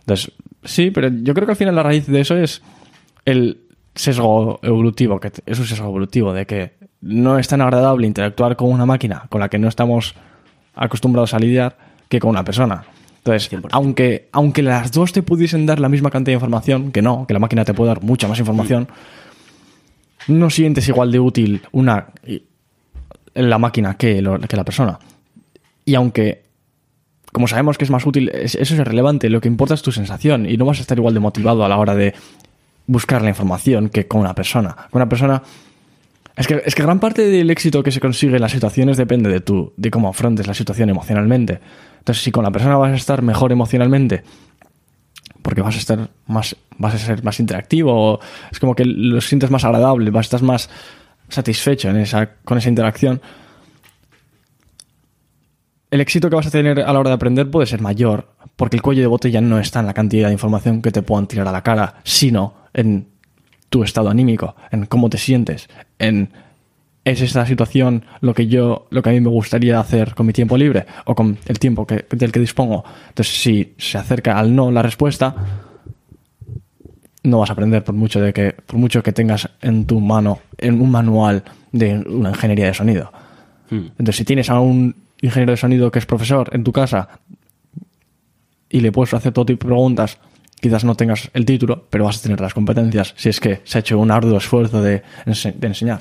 [SPEAKER 1] Entonces, sí, pero yo creo que al final la raíz de eso es el sesgo evolutivo, que es un sesgo evolutivo, de que no es tan agradable interactuar con una máquina con la que no estamos acostumbrados a lidiar que con una persona. Entonces,
[SPEAKER 2] 100%.
[SPEAKER 1] aunque, aunque las dos te pudiesen dar la misma cantidad de información, que no, que la máquina te puede dar mucha más información, no sientes igual de útil una y- la máquina que, lo- que la persona. Y aunque, como sabemos que es más útil, es- eso es irrelevante, lo que importa es tu sensación y no vas a estar igual de motivado a la hora de buscar la información que con una persona. Con una persona... Es que, es que gran parte del éxito que se consigue en las situaciones depende de tú, de cómo afrontes la situación emocionalmente. Entonces, si con la persona vas a estar mejor emocionalmente, porque vas a estar más, vas a ser más interactivo, es como que lo sientes más agradable, vas a estar más satisfecho en esa, con esa interacción. El éxito que vas a tener a la hora de aprender puede ser mayor, porque el cuello de botella no está en la cantidad de información que te puedan tirar a la cara, sino en tu estado anímico, en cómo te sientes, en es esta situación lo que yo, lo que a mí me gustaría hacer con mi tiempo libre o con el tiempo que, del que dispongo. Entonces, si se acerca al no la respuesta, no vas a aprender por mucho de que, por mucho que tengas en tu mano en un manual de una ingeniería de sonido. Entonces, si tienes a un ingeniero de sonido que es profesor en tu casa y le puedes hacer todo tipo de preguntas, quizás no tengas el título, pero vas a tener las competencias si es que se ha hecho un arduo esfuerzo de, ense- de enseñar.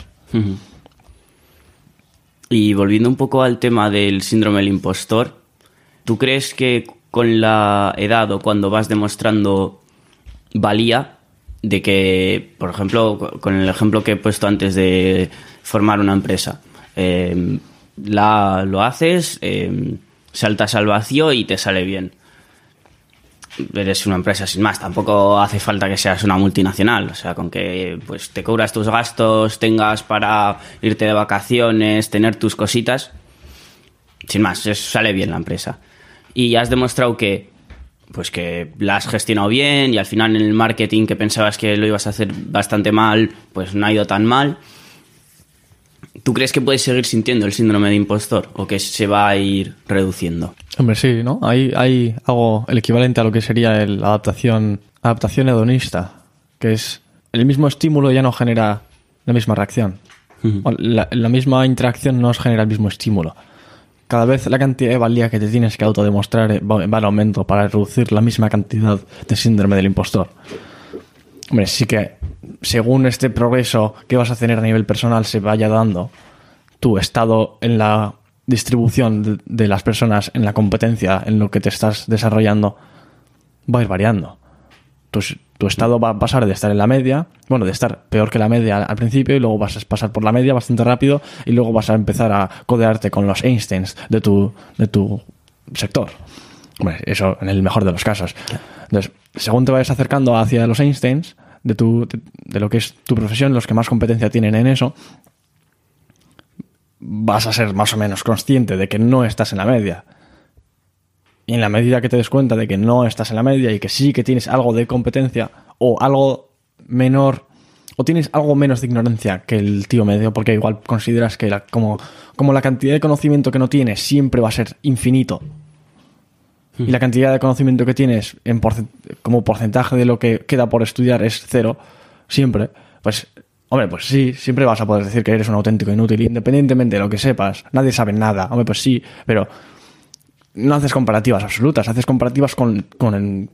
[SPEAKER 2] Y volviendo un poco al tema del síndrome del impostor, ¿tú crees que con la edad o cuando vas demostrando valía de que, por ejemplo, co- con el ejemplo que he puesto antes de formar una empresa, eh, la, lo haces, eh, saltas al vacío y te sale bien? Eres una empresa sin más, tampoco hace falta que seas una multinacional, o sea, con que pues te cubras tus gastos, tengas para irte de vacaciones, tener tus cositas, sin más, es- sale bien la empresa. Y has demostrado que pues que la has gestionado bien y al final en el marketing que pensabas que lo ibas a hacer bastante mal, pues no ha ido tan mal. ¿Tú crees que puedes seguir sintiendo el síndrome de impostor o que se va a ir reduciendo?
[SPEAKER 1] Hombre, sí, ¿no? Hay, hay algo, el equivalente a lo que sería la adaptación, adaptación hedonista, que es el mismo estímulo ya no genera la misma reacción. La, la misma interacción no genera el mismo estímulo. Cada vez la cantidad de valía que te tienes que autodemostrar va, va en aumento para reducir la misma cantidad de síndrome del impostor. Hombre, sí que según este progreso que vas a tener a nivel personal se vaya dando, tu estado en la distribución de, de las personas, en la competencia, en lo que te estás desarrollando, va a ir variando. Tu, tu estado va a pasar de estar en la media, bueno, de estar peor que la media al, principio, y luego vas a pasar por la media bastante rápido, y luego vas a empezar a codearte con los Einsteins de tu, de tu sector. Hombre, eso en el mejor de los casos. Entonces, según te vayas acercando hacia los Einsteins, de, tu, de, lo que es tu profesión, los que más competencia tienen en eso, vas a ser más o menos consciente de que no estás en la media. Y en la medida que te des cuenta de que no estás en la media y que sí que tienes algo de competencia o algo menor o tienes algo menos de ignorancia que el tío medio porque igual consideras que la- como, como la cantidad de conocimiento que no tienes siempre va a ser infinito y la cantidad de conocimiento que tienes en porcent- como porcentaje de lo que queda por estudiar es cero, siempre, pues, hombre, pues sí, siempre vas a poder decir que eres un auténtico inútil, independientemente de lo que sepas. Nadie sabe nada, hombre, pues sí, pero no haces comparativas absolutas, haces comparativas con, con, el-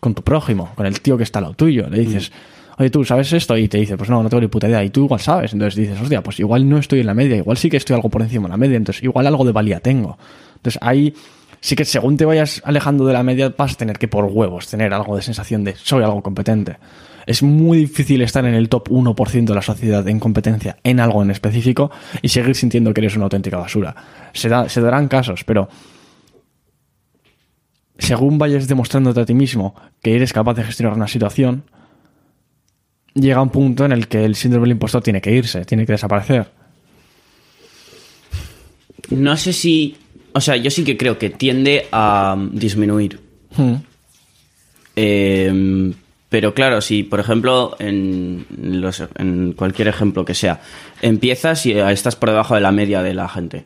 [SPEAKER 1] con tu prójimo, con el tío que está al lado tuyo. Le dices, oye, tú sabes esto, y te dice, pues no, no tengo ni puta idea, y tú igual sabes. Entonces dices, hostia, pues igual no estoy en la media, igual sí que estoy algo por encima de la media, entonces igual algo de valía tengo. Entonces ahí sí que según te vayas alejando de la media, vas a tener que por huevos tener algo de sensación de soy algo competente. Es muy difícil estar en el top 1% de la sociedad en competencia en algo en específico y seguir sintiendo que eres una auténtica basura. Se, se darán casos, pero según vayas demostrándote a ti mismo que eres capaz de gestionar una situación, llega un punto en el que el síndrome del impostor tiene que irse, tiene que desaparecer.
[SPEAKER 2] No sé si. O sea, yo sí que creo que tiende a disminuir.
[SPEAKER 1] Hmm.
[SPEAKER 2] Eh, pero claro, si por ejemplo, en, los- en cualquier ejemplo que sea, empiezas y eh, estás por debajo de la media de la gente.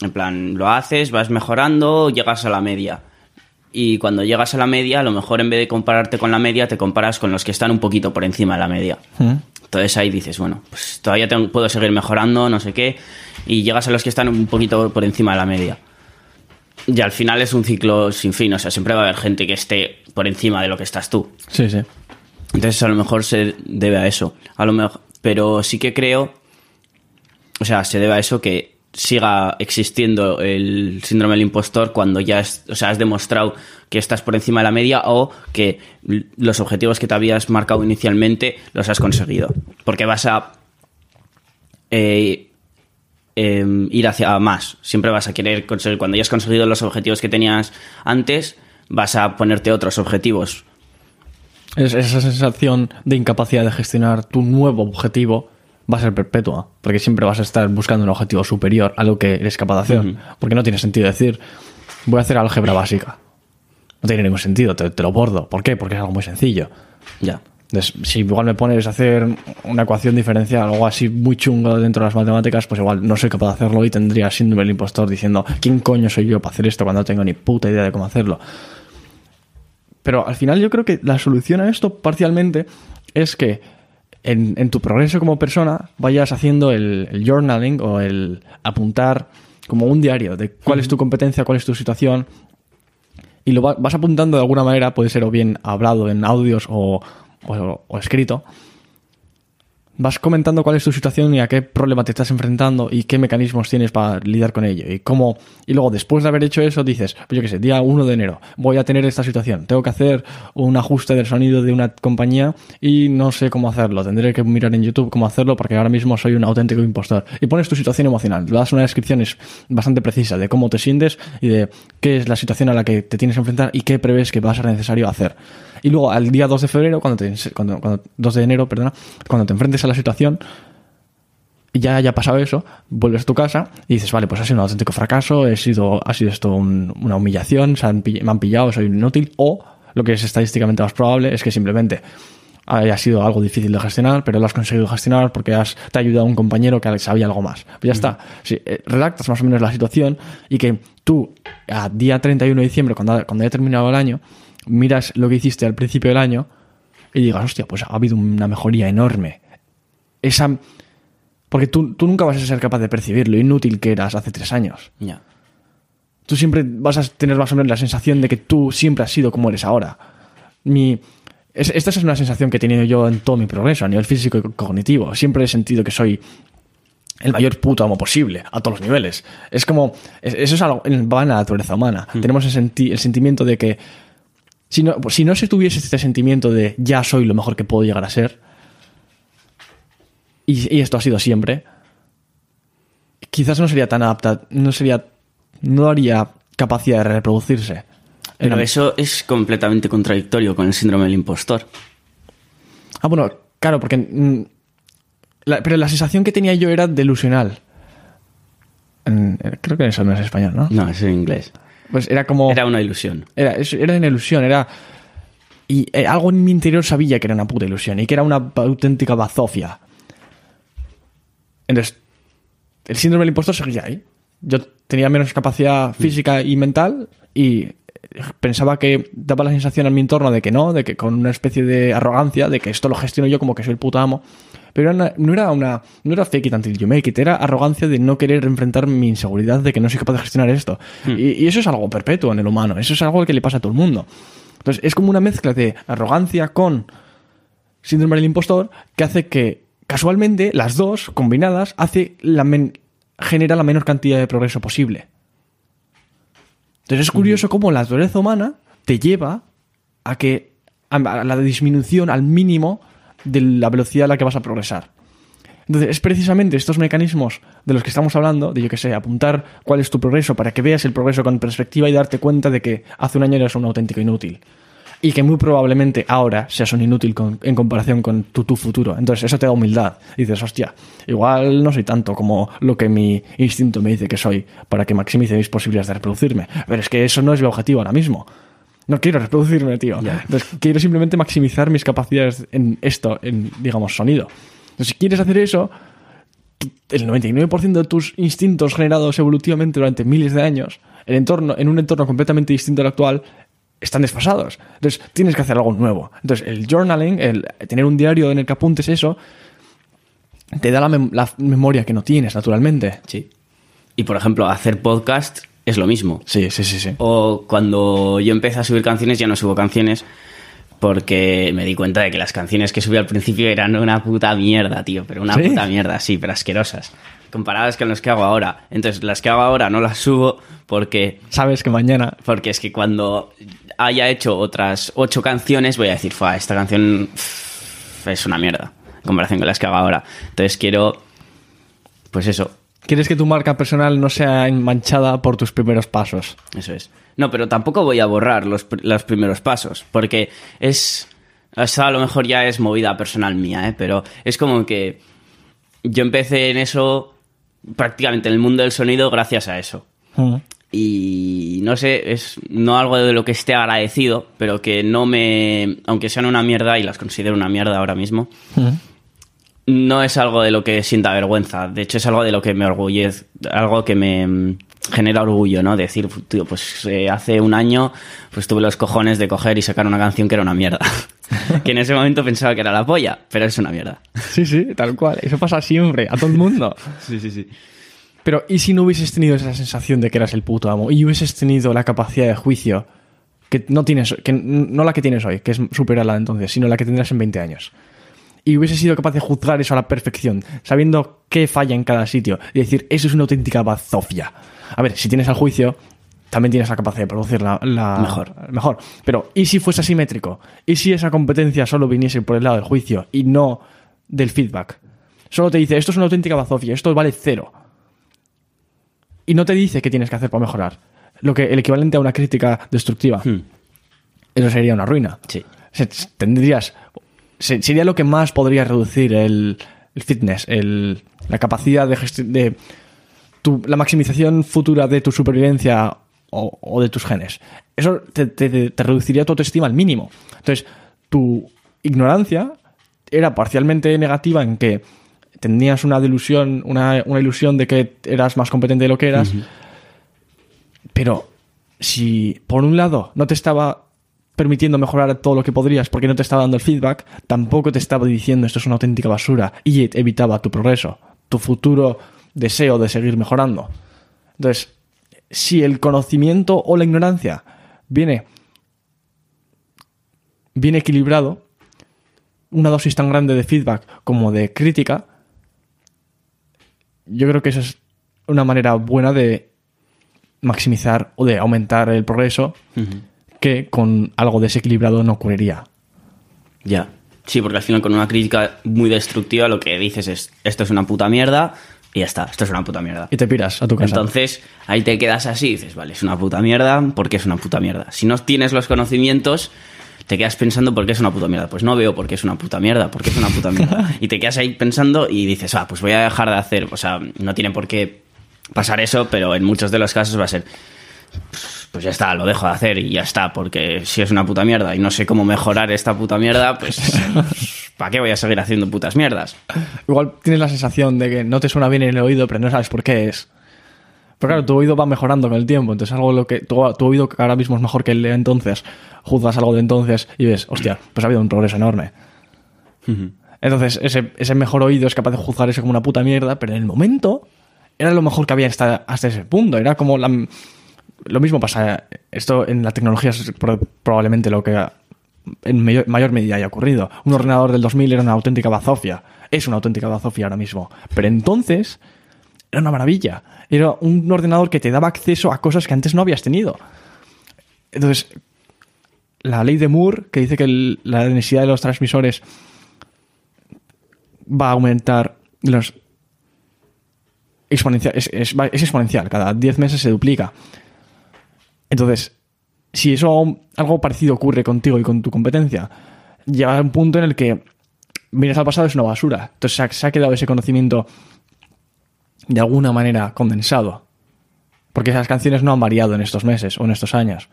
[SPEAKER 2] En plan, lo haces, vas mejorando, llegas a la media. y cuando llegas a la media, a lo mejor en vez de compararte con la media, te comparas con los que están un poquito por encima de la media.
[SPEAKER 1] Mm.
[SPEAKER 2] Entonces ahí dices, bueno, pues todavía tengo- puedo seguir mejorando, no sé qué, y llegas a los que están un poquito por encima de la media. Y al final es un ciclo sin fin, o sea, siempre va a haber gente que esté por encima de lo que estás tú.
[SPEAKER 1] Sí, sí.
[SPEAKER 2] Entonces a lo mejor se debe a eso. A lo mejor, pero sí que creo, o sea, se debe a eso que siga existiendo el síndrome del impostor cuando ya es- o sea, has demostrado que estás por encima de la media o que los objetivos que te habías marcado inicialmente los has conseguido. Porque vas a eh, em, ir hacia más. Siempre vas a querer conseguir, cuando ya has conseguido los objetivos que tenías antes, vas a ponerte otros objetivos.
[SPEAKER 1] Es- esa sensación de incapacidad de gestionar tu nuevo objetivo va a ser perpetua, porque siempre vas a estar buscando un objetivo superior a lo que eres capaz de hacer, porque no tiene sentido decir, voy a hacer álgebra básica. No tiene ningún sentido, te, te lo bordo. ¿Por qué? Porque es algo muy sencillo.
[SPEAKER 2] Ya.
[SPEAKER 1] Entonces, si igual me pones a hacer una ecuación diferencial, algo así muy chungo dentro de las matemáticas, pues igual no soy capaz de hacerlo y tendría síndrome del impostor diciendo, ¿quién coño soy yo para hacer esto cuando no tengo ni puta idea de cómo hacerlo? Pero al final yo creo que la solución a esto parcialmente es que en, en tu progreso como persona vayas haciendo el, el journaling o el apuntar como un diario de cuál es tu competencia, cuál es tu situación, y lo va- vas apuntando de alguna manera, puede ser o bien hablado en audios o, o- o escrito, vas comentando cuál es tu situación y a qué problema te estás enfrentando y qué mecanismos tienes para lidiar con ello. Y cómo, y luego después de haber hecho eso dices, pues yo qué sé, día 1 de enero voy a tener esta situación, tengo que hacer un ajuste del sonido de una compañía y no sé cómo hacerlo, tendré que mirar en YouTube cómo hacerlo porque ahora mismo soy un auténtico impostor. Y pones tu situación emocional, le das una descripción es bastante precisa de cómo te sientes y de qué es la situación a la que te tienes que enfrentar y qué prevés que va a ser necesario hacer. Y luego al día 2 de febrero, cuando te, cuando, cuando- 2 de enero, perdona, cuando te enfrentes a la situación, ya haya pasado eso, vuelves a tu casa y dices, vale, pues ha sido un auténtico fracaso, he sido, ha sido esto un- una humillación, se han pill- me han pillado, soy inútil, o lo que es estadísticamente más probable es que simplemente haya sido algo difícil de gestionar, pero lo has conseguido gestionar porque has, te ha ayudado un compañero que sabía algo más. Pues ya está. Si, eh, redactas más o menos la situación y que tú, a día 31 de diciembre, cuando, cuando haya terminado el año, miras lo que hiciste al principio del año y digas, hostia, pues ha habido una mejoría enorme. Esa. Porque tú, tú nunca vas a ser capaz de percibir lo inútil que eras hace tres años.
[SPEAKER 2] Ya.
[SPEAKER 1] Tú siempre vas a tener más o menos la sensación de que tú siempre has sido como eres ahora. Mi, es- esta es una sensación que he tenido yo en todo mi progreso, a nivel físico y cognitivo. Siempre he sentido que soy el mayor puto amo posible, a todos los niveles. Es como, es- eso es algo, va en la naturaleza humana. Tenemos el, senti- el sentimiento de que, si no, si no se tuviese este sentimiento de ya soy lo mejor que puedo llegar a ser, y, y esto ha sido siempre, quizás no sería tan adapta, no sería, no haría capacidad de reproducirse.
[SPEAKER 2] Pero
[SPEAKER 1] Era-
[SPEAKER 2] eso es completamente contradictorio con el síndrome del impostor.
[SPEAKER 1] Ah, bueno, claro, porque. mm, la- pero la sensación que tenía yo era delusional. Creo que eso no es español, ¿no?
[SPEAKER 2] No, es en inglés.
[SPEAKER 1] Pues era como.
[SPEAKER 2] Era una ilusión.
[SPEAKER 1] Era, es- era una ilusión, era. Y eh, algo en mi interior sabía que era una puta ilusión y que era una auténtica bazofia. Entonces, el síndrome del impostor seguía ahí. Yo tenía menos capacidad física y mental y eh, pensaba que daba la sensación a mi entorno de que no, de que con una especie de arrogancia, de que esto lo gestiono yo como que soy el puto amo. Pero era una- no era una no era fake it until you make it, era arrogancia de no querer enfrentar mi inseguridad de que no soy capaz de gestionar esto. Y, y eso es algo perpetuo en el humano, eso es algo que le pasa a todo el mundo. Entonces es como una mezcla de arrogancia con síndrome del impostor que hace que casualmente las dos combinadas hace la men- genera la menor cantidad de progreso posible. Entonces es curioso cómo la naturaleza humana te lleva a que a a la disminución al mínimo de la velocidad a la que vas a progresar. Entonces, es precisamente estos mecanismos de los que estamos hablando, de yo que sé, apuntar cuál es tu progreso para que veas el progreso con perspectiva y darte cuenta de que hace un año eras un auténtico inútil. Y que muy probablemente ahora seas un inútil con- en comparación con tu, tu futuro. Entonces, eso te da humildad. Y dices, hostia, igual no soy tanto como lo que mi instinto me dice que soy para que maximice mis posibilidades de reproducirme. Pero es que eso no es mi objetivo ahora mismo. No quiero reproducirme, tío. Entonces, quiero simplemente maximizar mis capacidades en esto, en, digamos, sonido. Entonces, si quieres hacer eso, el 99% de tus instintos generados evolutivamente durante miles de años, el entorno, en un entorno completamente distinto al actual, están desfasados. Entonces, tienes que hacer algo nuevo. Entonces, el journaling, el tener un diario en el que apuntes eso, te da la, mem- la memoria que no tienes, naturalmente.
[SPEAKER 2] Sí. Y por ejemplo, hacer podcast es lo mismo.
[SPEAKER 1] Sí, sí, sí, sí.
[SPEAKER 2] O cuando yo empecé a subir canciones, ya no subo canciones porque me di cuenta de que las canciones que subí al principio eran una puta mierda, tío. Pero una
[SPEAKER 1] ¿Sí?
[SPEAKER 2] puta mierda, sí, pero asquerosas. Comparadas con las que hago ahora. Entonces, las que hago ahora no las subo porque,
[SPEAKER 1] Sabes que mañana...
[SPEAKER 2] porque es que cuando haya hecho otras ocho canciones voy a decir, Fua, esta canción pff, es una mierda en comparación con las que hago ahora. Entonces quiero, pues eso,
[SPEAKER 1] Quieres que tu marca personal no sea manchada por tus primeros pasos.
[SPEAKER 2] Eso es. No, pero tampoco voy a borrar los, los primeros pasos, porque es... Eso a lo mejor ya es movida personal mía, ¿eh? Pero es como que yo empecé en eso prácticamente en el mundo del sonido gracias a eso.
[SPEAKER 1] Mm.
[SPEAKER 2] Y no sé, es no algo de lo que esté agradecido, pero que no me... Aunque sean una mierda, y las considero una mierda ahora mismo,
[SPEAKER 1] Mm.
[SPEAKER 2] no es algo de lo que sienta vergüenza. De hecho, es algo de lo que me orgullez, algo que me mm, genera orgullo, ¿no? Decir, tío, pues eh, hace un año pues tuve los cojones de coger y sacar una canción que era una mierda. (laughs) (laughs) que en ese momento pensaba que era la polla, pero es una mierda.
[SPEAKER 1] Sí, sí, tal cual. Eso pasa siempre, a todo el mundo.
[SPEAKER 2] Sí, sí, sí.
[SPEAKER 1] Pero, ¿y si no hubieses tenido esa sensación de que eras el puto amo? Y hubieses tenido la capacidad de juicio que no tienes, que no la que tienes hoy, que es superior a la de entonces, sino la que tendrás en 20 años. Y hubieses sido capaz de juzgar eso a la perfección, sabiendo qué falla en cada sitio, y decir, eso es una auténtica bazofia. A ver, si tienes el juicio, también tienes la capacidad de producir la,
[SPEAKER 2] Mejor.
[SPEAKER 1] Mejor. Pero, ¿y si fuese asimétrico? ¿Y si esa competencia solo viniese por el lado del juicio y no del feedback? Solo te dice, esto es una auténtica bazofia, esto vale cero y no te dice qué tienes que hacer para mejorar. Lo que el equivalente a una crítica destructiva.
[SPEAKER 2] Hmm.
[SPEAKER 1] Eso sería una ruina.
[SPEAKER 2] Sí.
[SPEAKER 1] Tendrías se- sería lo que más podría reducir el, el fitness, el- la capacidad de, de tu- la maximización futura de tu supervivencia o, o de tus genes. Eso te, te- te reduciría tu autoestima al mínimo. Entonces, tu ignorancia era parcialmente negativa en que tenías una delusión, una, una ilusión de que eras más competente de lo que eras, pero si por un lado no te estaba permitiendo mejorar todo lo que podrías porque no te estaba dando el feedback, tampoco te estaba diciendo esto es una auténtica basura y evitaba tu progreso, tu futuro deseo de seguir mejorando. Entonces, si el conocimiento o la ignorancia viene bien equilibrado, una dosis tan grande de feedback como de crítica, yo creo que esa es una manera buena de maximizar o de aumentar el progreso que con algo desequilibrado no ocurriría.
[SPEAKER 2] Ya. Sí, porque al final con una crítica muy destructiva lo que dices es esto es una puta mierda y ya está, esto es una puta mierda.
[SPEAKER 1] Y te piras a tu casa.
[SPEAKER 2] Entonces ahí te quedas así y dices, vale, es una puta mierda porque es una puta mierda. Si no tienes los conocimientos, te quedas pensando por qué es una puta mierda. Pues no veo por qué es una puta mierda, porque es una puta mierda. (laughs) Y te quedas ahí pensando y dices, ah, pues voy a dejar de hacer. O sea, no tiene por qué pasar eso, pero en muchos de los casos va a ser, pues ya está, lo dejo de hacer y ya está, porque si es una puta mierda y no sé cómo mejorar esta puta mierda, pues (laughs) ¿para qué voy a seguir haciendo putas mierdas?
[SPEAKER 1] Igual tienes la sensación de que no te suena bien en el oído, pero no sabes por qué es. Pero claro, tu oído va mejorando con el tiempo, entonces algo lo que tu, tu oído que ahora mismo es mejor que el de entonces, juzgas algo de entonces y ves, hostia, pues ha habido un progreso enorme. Entonces, ese, ese mejor oído es capaz de juzgar eso como una puta mierda, pero en el momento era lo mejor que había hasta, hasta ese punto. Era como la, lo mismo pasa. Esto en la tecnología es pro- probablemente lo que en mayor, medida haya ocurrido. Un ordenador del 2000 era una auténtica bazofia. Es una auténtica bazofia ahora mismo. Pero entonces era una maravilla. Era un ordenador que te daba acceso a cosas que antes no habías tenido. Entonces, la ley de Moore, que dice que la densidad de los transmisores va a aumentar los exponencial, es exponencial, cada 10 meses se duplica. Entonces, si eso algo parecido ocurre contigo y con tu competencia, llega a un punto en el que miras al pasado es una basura. Entonces se ha, se ha quedado ese conocimiento de alguna manera condensado. Porque esas canciones no han variado en estos meses o en estos años.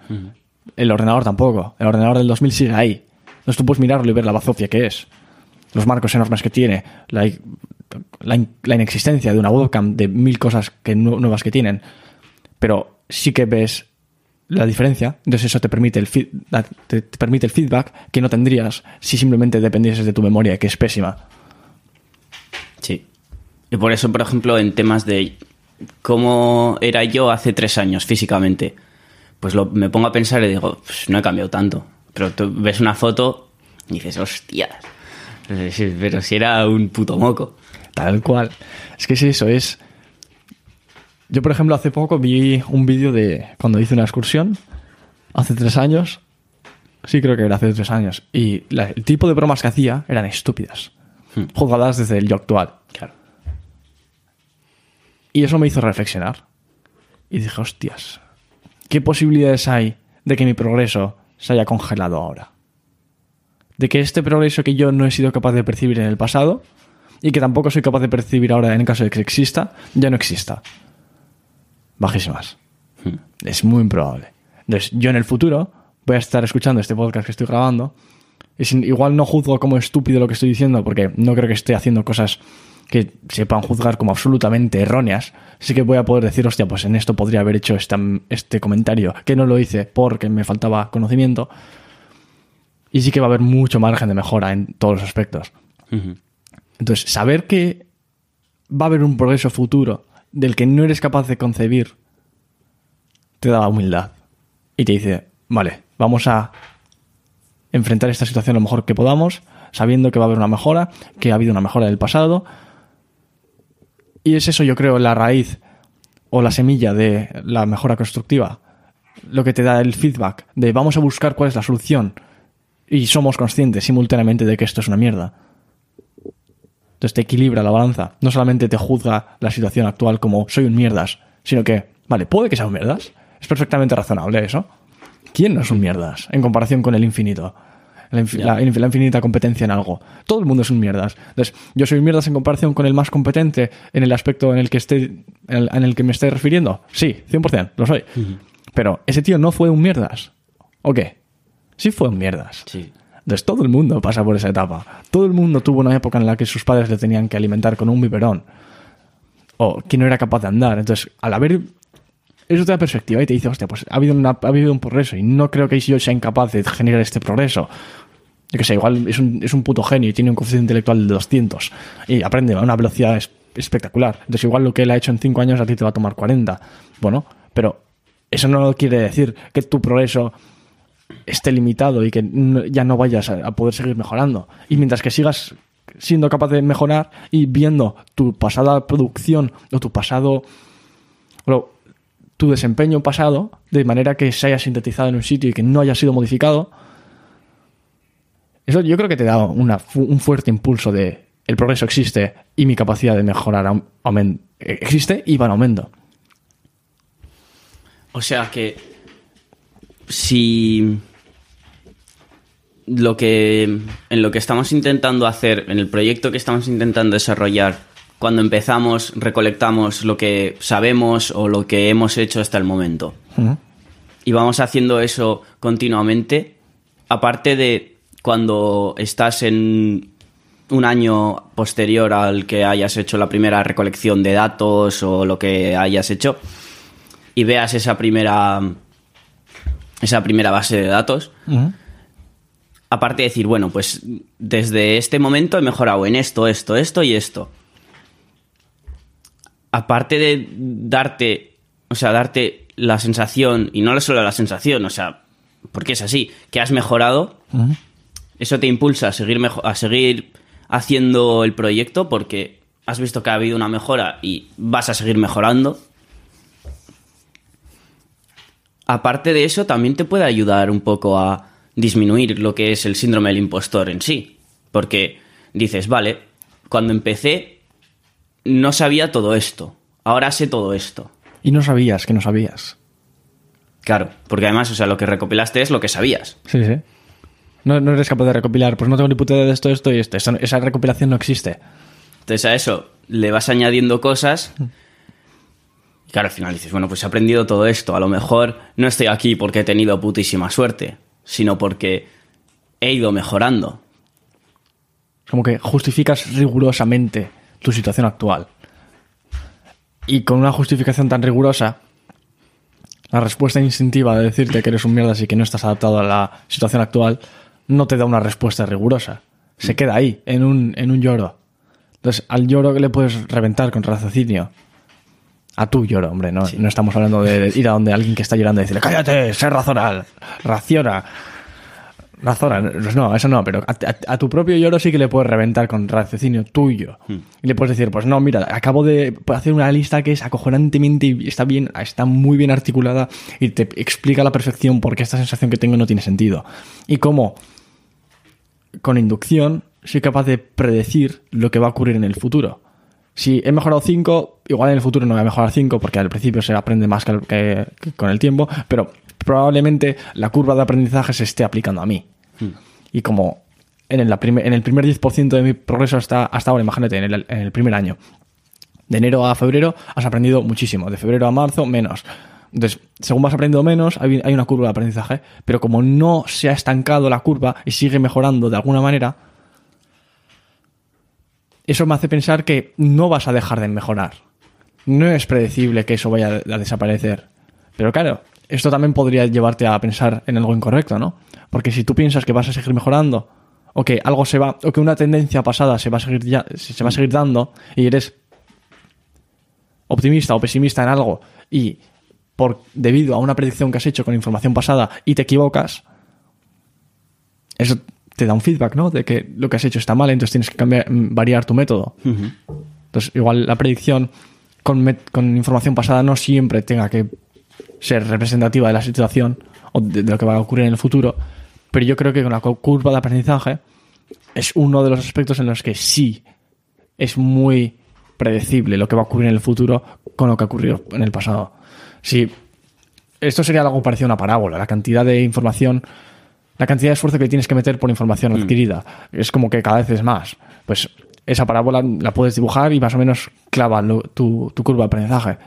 [SPEAKER 1] El ordenador tampoco. El ordenador del 2000 sigue ahí. Entonces tú puedes mirarlo y ver la bazofia que es. Los marcos enormes que tiene. La, la in- la inexistencia de una webcam, de mil cosas que nuevas que tienen. Pero sí que ves la diferencia, entonces eso te permite, el feed- te, te permite el feedback que no tendrías si simplemente dependieses de tu memoria, que es pésima.
[SPEAKER 2] Sí. Y por eso, por ejemplo, en temas de cómo era yo hace tres años físicamente, pues lo- me pongo a pensar y digo, pues no he cambiado tanto. Pero tú ves una foto y dices, hostias, pero si era un puto moco.
[SPEAKER 1] Tal cual. Es que es eso, es... Yo, por ejemplo, hace poco vi un vídeo de cuando hice una excursión, hace tres años, sí creo que era hace tres años, y la- el tipo de bromas que hacía eran estúpidas,
[SPEAKER 2] Hmm.
[SPEAKER 1] jugadas desde el yo actual.
[SPEAKER 2] Claro.
[SPEAKER 1] Y eso me hizo reflexionar. Y dije, hostias, ¿qué posibilidades hay de que mi progreso se haya congelado ahora? De que este progreso que yo no he sido capaz de percibir en el pasado y que tampoco soy capaz de percibir ahora en caso de que exista, ya no exista. Bajísimas.
[SPEAKER 2] Hmm.
[SPEAKER 1] Es muy improbable. Entonces, yo en el futuro voy a estar escuchando este podcast que estoy grabando y sin- igual no juzgo como estúpido lo que estoy diciendo porque no creo que esté haciendo cosas que se puedan juzgar como absolutamente erróneas. Sí que voy a poder decir, hostia, pues en esto podría haber hecho esta- este comentario, que no lo hice porque me faltaba conocimiento. Y sí que va a haber mucho margen de mejora en todos los aspectos. Entonces, saber que va a haber un progreso futuro del que no eres capaz de concebir, te da humildad. Y te dice, vale, vamos a enfrentar esta situación lo mejor que podamos, sabiendo que va a haber una mejora, que ha habido una mejora del pasado. Y es eso, yo creo, la raíz o la semilla de la mejora constructiva. Lo que te da el feedback de vamos a buscar cuál es la solución. Y somos conscientes simultáneamente de que esto es una mierda. Entonces te equilibra la balanza. No solamente te juzga la situación actual como soy un mierdas, sino que, vale, puede que sea un mierdas. Es perfectamente razonable eso. ¿Quién no es un mierdas en comparación con el infinito? La, infinita competencia en algo. Todo el mundo es un mierdas. Entonces, yo soy un mierdas en comparación con el más competente en el aspecto en el que esté, en el, en el que me esté refiriendo. Sí, 100%, lo soy. Pero ese tío no fue un mierdas. ¿O qué? Sí fue un mierdas.
[SPEAKER 2] Sí.
[SPEAKER 1] Entonces todo el mundo pasa por esa etapa. Todo el mundo tuvo una época en la que sus padres le tenían que alimentar con un biberón. O que no era capaz de andar. Entonces, al haber... Eso te da perspectiva y te dice, hostia, pues ha habido, una- ha habido un progreso y no creo que yo sea incapaz de generar este progreso. Yo que sé, igual es un, es un puto genio y tiene un coeficiente intelectual de 200 y aprende a una velocidad es- espectacular. Entonces, igual lo que él ha hecho en 5 años a ti te va a tomar 40. Bueno, pero eso no quiere decir que tu progreso esté limitado y que ya no vayas a, poder seguir mejorando. Y mientras que sigas siendo capaz de mejorar y viendo tu pasada producción o tu pasado o tu desempeño pasado de manera que se haya sintetizado en un sitio y que no haya sido modificado, eso yo creo que te da una un fuerte impulso de el progreso existe y mi capacidad de mejorar aumen- existe y va en aumento.
[SPEAKER 2] O sea que si lo que en lo que estamos intentando hacer, en el proyecto que estamos intentando desarrollar, cuando empezamos, recolectamos lo que sabemos o lo que hemos hecho hasta el momento. Y vamos haciendo eso continuamente, aparte de cuando estás en un año posterior al que hayas hecho la primera recolección de datos o lo que hayas hecho y veas esa primera esa primera base de datos, aparte de decir, bueno, pues desde este momento he mejorado en esto, esto, esto y esto. Aparte de darte, o sea, darte la sensación, y no solo la sensación, o sea, porque es así, que has mejorado, eso te impulsa a seguir, a seguir haciendo el proyecto porque has visto que ha habido una mejora y vas a seguir mejorando. Aparte de eso, también te puede ayudar un poco a disminuir lo que es el síndrome del impostor en sí. Porque dices, vale, cuando empecé no sabía todo esto, ahora sé todo esto.
[SPEAKER 1] Y no sabías que no sabías.
[SPEAKER 2] Claro, porque además, o sea, lo que recopilaste es lo que sabías.
[SPEAKER 1] Sí, sí. No, no eres capaz de recopilar, pues no tengo ni puta idea de esto, esto y esto. Esa, esa recopilación no existe.
[SPEAKER 2] Entonces a eso le vas añadiendo cosas. Claro, al final dices, bueno, pues he aprendido todo esto. A lo mejor no estoy aquí porque he tenido putísima suerte, sino porque he ido mejorando.
[SPEAKER 1] Como que justificas rigurosamente tu situación actual. Y con una justificación tan rigurosa, La respuesta instintiva de decirte que eres un mierda y que no estás adaptado a la situación actual no te da una respuesta rigurosa. Se queda ahí, en un, en un lloro. Entonces, al lloro que le puedes reventar con raciocinio. A tu lloro, hombre, no, no estamos hablando de (laughs) ir a donde alguien que está llorando y decirle, cállate, sé razonal, raciona. Razona, pues no, eso no, pero a, a- a tu propio lloro sí que le puedes reventar con raciocinio tuyo. Y le puedes decir, pues no, mira, acabo de hacer una lista que es acojonantemente y está bien, está muy bien articulada y te explica a la perfección por qué esta sensación que tengo no tiene sentido. Y cómo con inducción soy capaz de predecir lo que va a ocurrir en el futuro. Si he mejorado 5, igual en el futuro no voy a mejorar 5 porque al principio se aprende más que, al- que- que con el tiempo, pero probablemente la curva de aprendizaje se esté aplicando a mí. Y como en el, en el primer 10% de mi progreso hasta, hasta ahora, imagínate, en el, en el primer año, de enero a febrero has aprendido muchísimo, de febrero a marzo menos. Entonces, según vas aprendiendo menos, hay, hay una curva de aprendizaje, pero como no se ha estancado la curva y sigue mejorando de alguna manera, eso me hace pensar que no vas a dejar de mejorar. No es predecible que eso vaya a desaparecer. Pero claro, esto también podría llevarte a pensar en algo incorrecto, ¿no? Porque si tú piensas que vas a seguir mejorando, o que algo se va, o que una tendencia pasada se va a seguir ya, se va a seguir dando, y eres optimista o pesimista en algo, y por debido a una predicción que has hecho con información pasada y te equivocas, eso te da un feedback, ¿no? De que lo que has hecho está mal, entonces tienes que cambiar, mm, variar tu método. Entonces, igual la predicción con, información pasada no siempre tenga que ser representativa de la situación o de, de lo que va a ocurrir en el futuro, pero yo creo que con la cu- curva de aprendizaje es uno de los aspectos en los que sí es muy predecible lo que va a ocurrir en el futuro con lo que ha ocurrido en el pasado. Si esto sería algo parecido a una parábola, la cantidad de información, la cantidad de esfuerzo que tienes que meter por información adquirida, es como que cada vez es más. Pues esa parábola la puedes dibujar y más o menos clava lo- tu, tu curva de aprendizaje.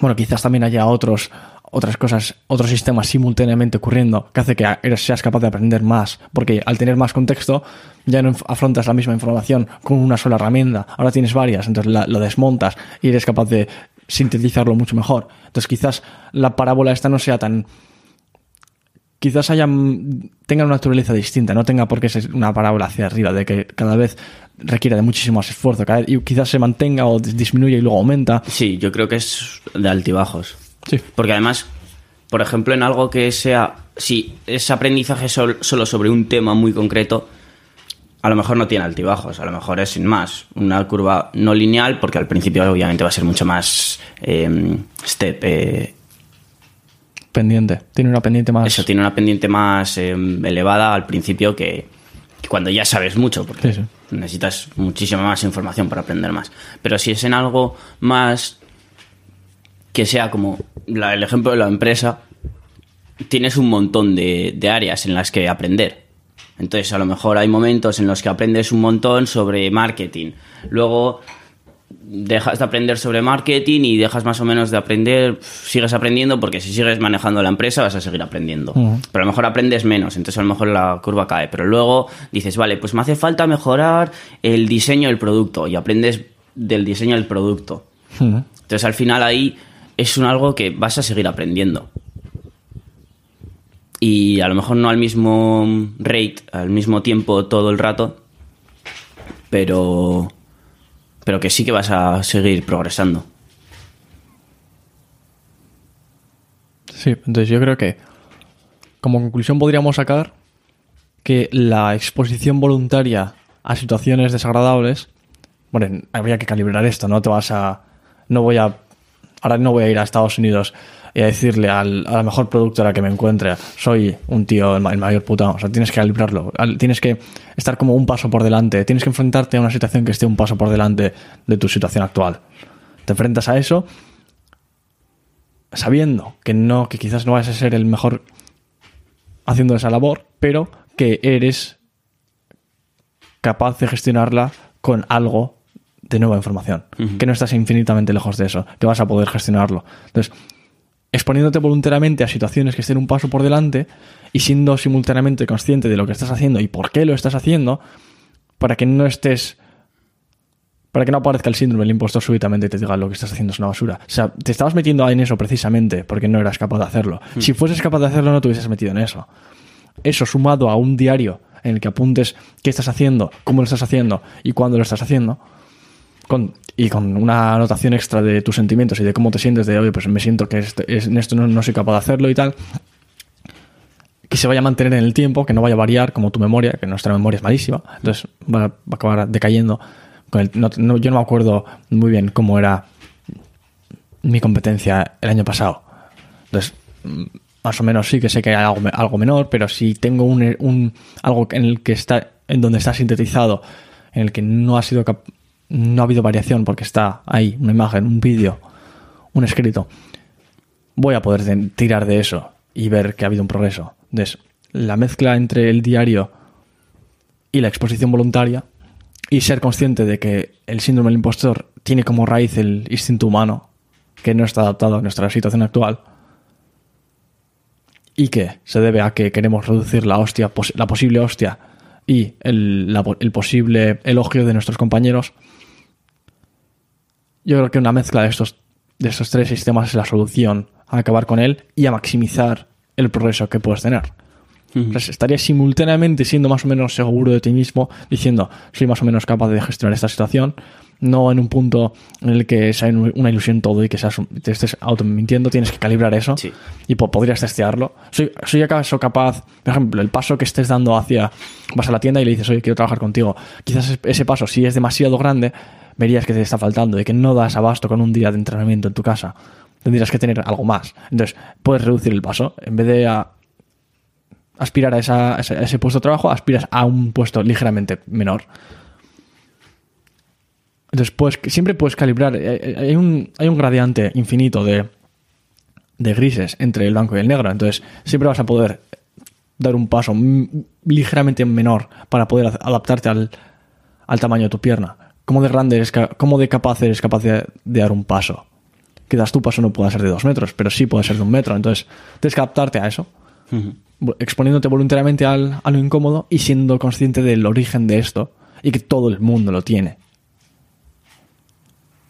[SPEAKER 1] Bueno, quizás también haya otros, otras cosas, otros sistemas simultáneamente ocurriendo que hace que seas capaz de aprender más, porque al tener más contexto ya no afrontas la misma información con una sola herramienta, ahora tienes varias, entonces la- lo desmontas y eres capaz de sintetizarlo mucho mejor. Entonces quizás la parábola esta no sea tan... Quizás haya, tenga una naturaleza distinta, no tenga por qué ser una parábola hacia arriba, de que cada vez requiere de muchísimo más esfuerzo, cada vez- y quizás se mantenga o dis- disminuye y luego aumenta.
[SPEAKER 2] Sí, yo creo que es de altibajos.
[SPEAKER 1] Sí.
[SPEAKER 2] Porque además, por ejemplo, en algo que sea, si es aprendizaje sol- solo sobre un tema muy concreto, a lo mejor no tiene altibajos, a lo mejor es sin más, una curva no lineal, porque al principio obviamente va a ser mucho más eh, step. eh,
[SPEAKER 1] Pendiente. Tiene una pendiente más.
[SPEAKER 2] eso tiene una pendiente más eh, elevada al principio que, que cuando ya sabes mucho, porque
[SPEAKER 1] Sí, sí.
[SPEAKER 2] necesitas muchísima más información para aprender más. Pero si es en algo más que sea como la- el ejemplo de la empresa, tienes un montón de, de áreas en las que aprender. Entonces, a lo mejor hay momentos en los que aprendes un montón sobre marketing. Luego dejas de aprender sobre marketing y dejas más o menos de aprender, sigues aprendiendo porque si sigues manejando la empresa vas a seguir aprendiendo. Pero a lo mejor aprendes menos, entonces a lo mejor la curva cae. Pero luego dices, vale, pues me hace falta mejorar el diseño del producto y aprendes del diseño del producto. Entonces al final ahí es un algo que vas a seguir aprendiendo. Y a lo mejor no al mismo rate, al mismo tiempo todo el rato, pero, pero que sí que vas a seguir progresando.
[SPEAKER 1] Sí, entonces yo creo que como conclusión podríamos sacar que la exposición voluntaria a situaciones desagradables, bueno, habría que calibrar esto, no te vas a, no voy a, ahora no voy a ir a Estados Unidos y a decirle al, a la mejor productora que me encuentre, soy un tío el ma- el mayor puta, o sea, tienes que calibrarlo, Al- tienes que estar como un paso por delante, tienes que enfrentarte a una situación que esté un paso por delante de tu situación actual. Te enfrentas a eso sabiendo que no, que quizás no vas a ser el mejor haciendo esa labor, pero que eres capaz de gestionarla con algo de nueva información, que no estás infinitamente lejos de eso, que vas a poder gestionarlo. Entonces, exponiéndote voluntariamente a situaciones que estén un paso por delante y siendo simultáneamente consciente de lo que estás haciendo y por qué lo estás haciendo, para que no estés para que no aparezca el síndrome del impostor súbitamente y te diga lo que estás haciendo es una basura. O sea, te estabas metiendo en eso precisamente porque no eras capaz de hacerlo. Si fueses capaz de hacerlo, no te hubieses metido en eso. Eso sumado a un diario en el que apuntes qué estás haciendo, cómo lo estás haciendo y cuándo lo estás haciendo, con, y con una anotación extra de tus sentimientos y de cómo te sientes, de, oye, pues me siento que este- es- en esto no, soy capaz de hacerlo y tal, que se vaya a mantener en el tiempo, que no vaya a variar como tu memoria, que nuestra memoria es malísima, entonces va, a- acabar decayendo. Con el- no- yo no me acuerdo muy bien cómo era mi competencia el año pasado. Entonces, más o menos sí que sé que hay algo, algo menor, pero si tengo un, un- algo en el que está, en donde está sintetizado, en el que no ha sido cap- no ha habido variación porque está ahí una imagen, un vídeo, un escrito, voy a poder de- tirar de eso y ver que ha habido un progreso. Entonces, la mezcla entre el diario y la exposición voluntaria y ser consciente de que el síndrome del impostor tiene como raíz el instinto humano que no está adaptado a nuestra situación actual y que se debe a que queremos reducir la hostia, la posible hostia y el posible elogio de nuestros compañeros. Yo creo que una mezcla de estos, de estos tres sistemas es la solución a acabar con él y a maximizar el progreso que puedes tener. O sea, estarías simultáneamente siendo más o menos seguro de ti mismo, diciendo, soy más o menos capaz de gestionar esta situación, no en un punto en el que sea una ilusión todo y que seas un- te estés automintiendo, tienes que calibrar eso
[SPEAKER 2] Sí.
[SPEAKER 1] y po- podrías testearlo. ¿Soy, ¿Soy acaso capaz, por ejemplo, el paso que estés dando hacia, vas a la tienda y le dices, oye, quiero trabajar contigo, quizás es- ese paso, si es demasiado grande, verías que te está faltando y que no das abasto con un día de entrenamiento en tu casa. Tendrías que tener algo más. Entonces, puedes reducir el paso. En vez de a- aspirar a, esa- a ese puesto de trabajo, aspiras a un puesto ligeramente menor. Puedes, siempre puedes calibrar. eh, eh, Hay un, hay un gradiente infinito de, de grises entre el blanco y el negro. Entonces, siempre vas a poder dar un paso ligeramente menor para poder ad- adaptarte al, al tamaño de tu pierna. ¿Cómo de grande eres, cómo de capaz eres capaz de, de dar un paso? Quizás tu paso no pueda ser de dos metros, pero sí puede ser de un metro. Entonces, tienes que adaptarte a eso exponiéndote voluntariamente al- a lo incómodo y siendo consciente del origen de esto y que todo el mundo lo tiene.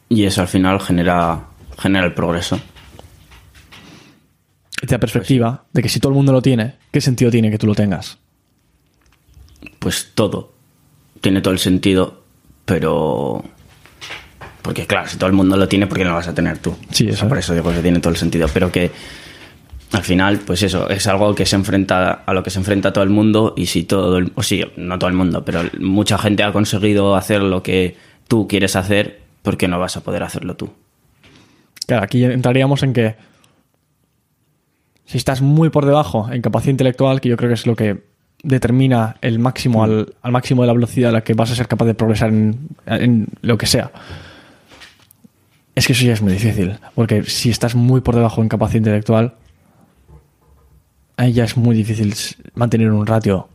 [SPEAKER 2] Y eso al final genera, genera el progreso.
[SPEAKER 1] Y te da perspectiva de que si todo el mundo lo tiene, ¿qué sentido tiene que tú lo tengas?
[SPEAKER 2] Pues todo. Tiene todo el sentido, pero... Porque claro, si todo el mundo lo tiene, ¿por qué no lo vas a tener tú?
[SPEAKER 1] Sí,
[SPEAKER 2] O sea,
[SPEAKER 1] eso.
[SPEAKER 2] por eso digo que tiene todo el sentido. Pero que al final, pues eso, es algo que se enfrenta a lo que se enfrenta todo el mundo y si todo el, o sí, no todo el mundo, pero mucha gente ha conseguido hacer lo que tú quieres hacer, ¿por qué no vas a poder hacerlo tú?
[SPEAKER 1] Claro, aquí entraríamos en que si estás muy por debajo en capacidad intelectual, que yo creo que es lo que determina el máximo al, máximo de la velocidad a la que vas a ser capaz de progresar en, en lo que sea. Es que eso ya es muy difícil, porque si estás muy por debajo en capacidad intelectual, ahí ya es muy difícil mantener un ratio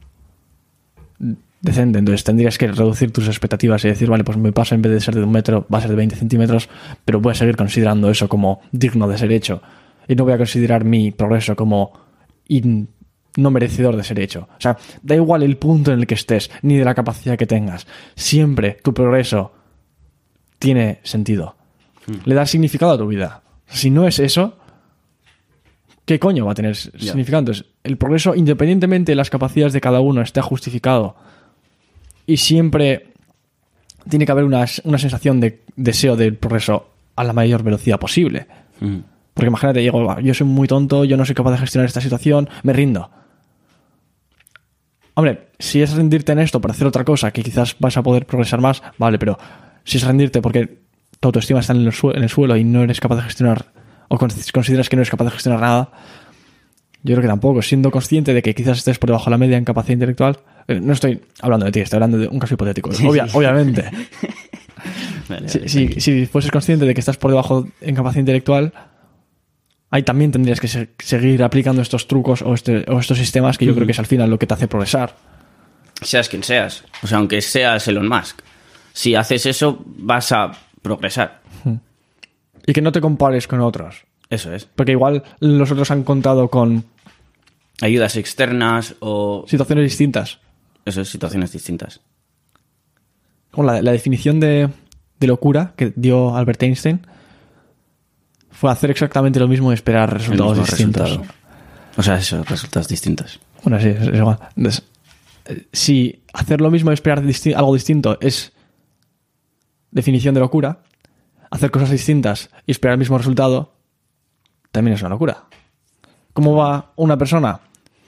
[SPEAKER 1] decente. Entonces tendrías que reducir tus expectativas y decir, vale, pues mi paso en vez de ser de un metro va a ser de 20 centímetros, pero voy a seguir considerando eso como digno de ser hecho. Y no voy a considerar mi progreso como in- no merecedor de ser hecho. O sea, da igual el punto en el que estés, ni de la capacidad que tengas. Siempre tu progreso tiene sentido. Le da significado a tu vida. Si no es eso, ¿qué coño va a tener significado? Entonces, el progreso, independientemente de las capacidades de cada uno, esté justificado. Y siempre tiene que haber una, una sensación de deseo del progreso a la mayor velocidad posible. Porque imagínate, digo, "Va, yo soy muy tonto, yo no soy capaz de gestionar esta situación, me rindo. Hombre, si es rendirte en esto para hacer otra cosa, que quizás vas a poder progresar más, vale, pero si es rendirte porque tu autoestima está en el, en el suelo y no eres capaz de gestionar, o con- consideras que no eres capaz de gestionar nada, yo creo que tampoco. Siendo consciente de que quizás estés por debajo de la media en capacidad intelectual, eh, no estoy hablando de ti, estoy hablando de un caso hipotético. Obvia- Obviamente. (laughs) Si, si- si fueses consciente de que estás por debajo en capacidad intelectual, ahí también tendrías que se- seguir aplicando estos trucos o, este- o estos sistemas que yo creo que es al final lo que te hace progresar.
[SPEAKER 2] Seas quien seas. O sea, aunque seas Elon Musk. Si haces eso, vas a progresar.
[SPEAKER 1] Y que no te compares con otros.
[SPEAKER 2] Eso es.
[SPEAKER 1] Porque igual los otros han contado con
[SPEAKER 2] Ayudas externas o...
[SPEAKER 1] situaciones distintas.
[SPEAKER 2] Eso es, situaciones distintas.
[SPEAKER 1] Como la, la definición de, de locura que dio Albert Einstein fue hacer exactamente lo mismo y esperar resultados distintos.
[SPEAKER 2] resultado. O sea, eso, resultados distintos.
[SPEAKER 1] Bueno, sí, es, es igual. Entonces, eh, si hacer lo mismo y esperar disti- algo distinto es definición de locura, hacer cosas distintas y esperar el mismo resultado también es una locura. ¿Cómo va una persona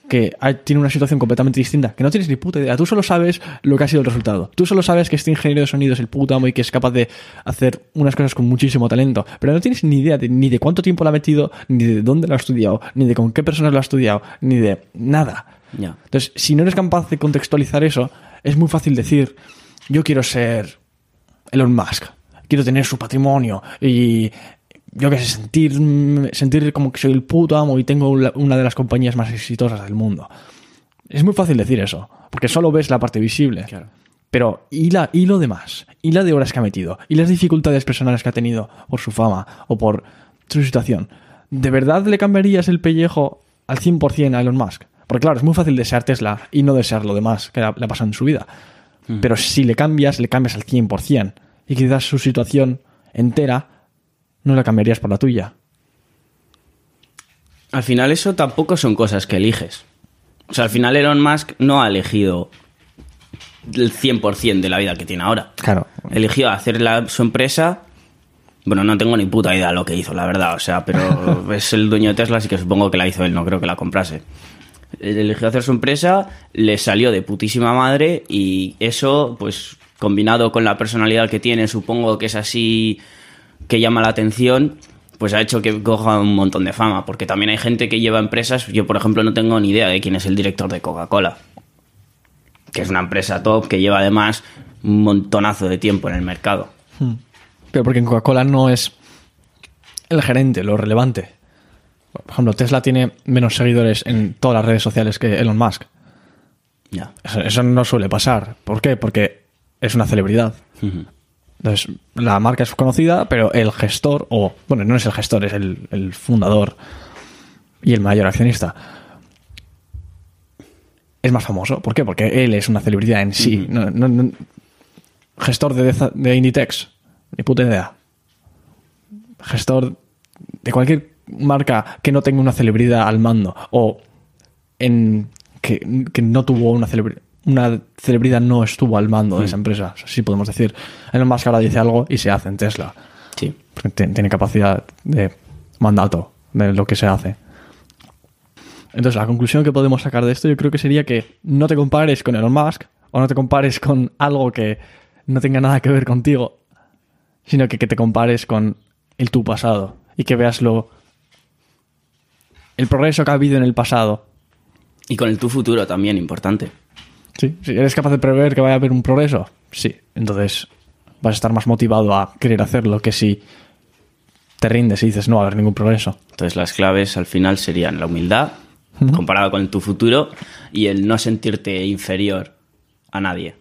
[SPEAKER 1] que tiene una situación completamente distinta, que no tienes ni puta idea? Tú solo sabes lo que ha sido el resultado. Tú solo sabes que este ingeniero de sonido es el puto amo y que es capaz de hacer unas cosas con muchísimo talento, pero no tienes ni idea de, ni de cuánto tiempo lo ha metido, ni de dónde lo ha estudiado, ni de con qué personas lo ha estudiado, ni de nada. Entonces, si no eres capaz de contextualizar eso, es muy fácil decir, yo quiero ser Elon Musk, quiero tener su patrimonio y yo qué sé, sentir, sentir como que soy el puto amo y tengo una de las compañías más exitosas del mundo. Es muy fácil decir eso, porque solo ves la parte visible.
[SPEAKER 2] Claro.
[SPEAKER 1] Pero, ¿y, la, ¿y lo demás? ¿Y la de horas que ha metido? ¿Y las dificultades personales que ha tenido por su fama o por su situación? ¿De verdad le cambiarías el pellejo al 100% a Elon Musk? Porque claro, es muy fácil desear Tesla y no desear lo demás que le ha pasado en su vida. Pero si le cambias, le cambias al 100%. Y quizás su situación entera no la cambiarías por la tuya.
[SPEAKER 2] Al final eso tampoco son cosas que eliges. O sea, al final Elon Musk no ha elegido el 100% de la vida que tiene ahora.
[SPEAKER 1] Claro.
[SPEAKER 2] Eligió hacer la- su empresa. Bueno, no tengo ni puta idea de lo que hizo, la verdad. O sea, pero (laughs) es el dueño de Tesla, así que supongo que la hizo él, no creo que la comprase. Eligió hacer su empresa, le salió de putísima madre y eso, pues combinado con la personalidad que tiene, supongo que es así que llama la atención, pues ha hecho que coja un montón de fama. Porque también hay gente que lleva empresas. Yo, por ejemplo, no tengo ni idea de quién es el director de Coca-Cola. Que es una empresa top que lleva además un montonazo de tiempo en el mercado.
[SPEAKER 1] Pero porque en Coca-Cola no es el gerente, lo relevante. Por ejemplo, Tesla tiene menos seguidores en todas las redes sociales que Elon Musk.
[SPEAKER 2] Ya.
[SPEAKER 1] Eso, eso no suele pasar. ¿Por qué? Porque es una celebridad. Entonces, la marca es conocida, pero el gestor, o bueno, no es el gestor, es el, el fundador y el mayor accionista, es más famoso. ¿Por qué? Porque él es una celebridad en sí. No- no- no- gestor de, de Inditex, ni puta idea. Gestor de cualquier marca que no tenga una celebridad al mando o en que, que no tuvo una celebridad una celebridad no estuvo al mando de esa empresa, así podemos decir. Elon Musk ahora dice algo y se hace en Tesla.
[SPEAKER 2] Sí.
[SPEAKER 1] Porque tiene tiene capacidad de mandato de lo que se hace. Entonces, la conclusión que podemos sacar de esto yo creo que sería que no te compares con Elon Musk o no te compares con algo que no tenga nada que ver contigo, sino que, que te compares con el tu pasado y que veas lo el progreso que ha habido en el pasado.
[SPEAKER 2] Y con el tu futuro también, importante.
[SPEAKER 1] Sí, si eres capaz de prever que vaya a haber un progreso, sí. Entonces vas a estar más motivado a querer hacerlo que si te rindes y dices no va a haber ningún progreso.
[SPEAKER 2] Entonces las claves al final serían la humildad, comparado con tu futuro, y el no sentirte inferior a nadie.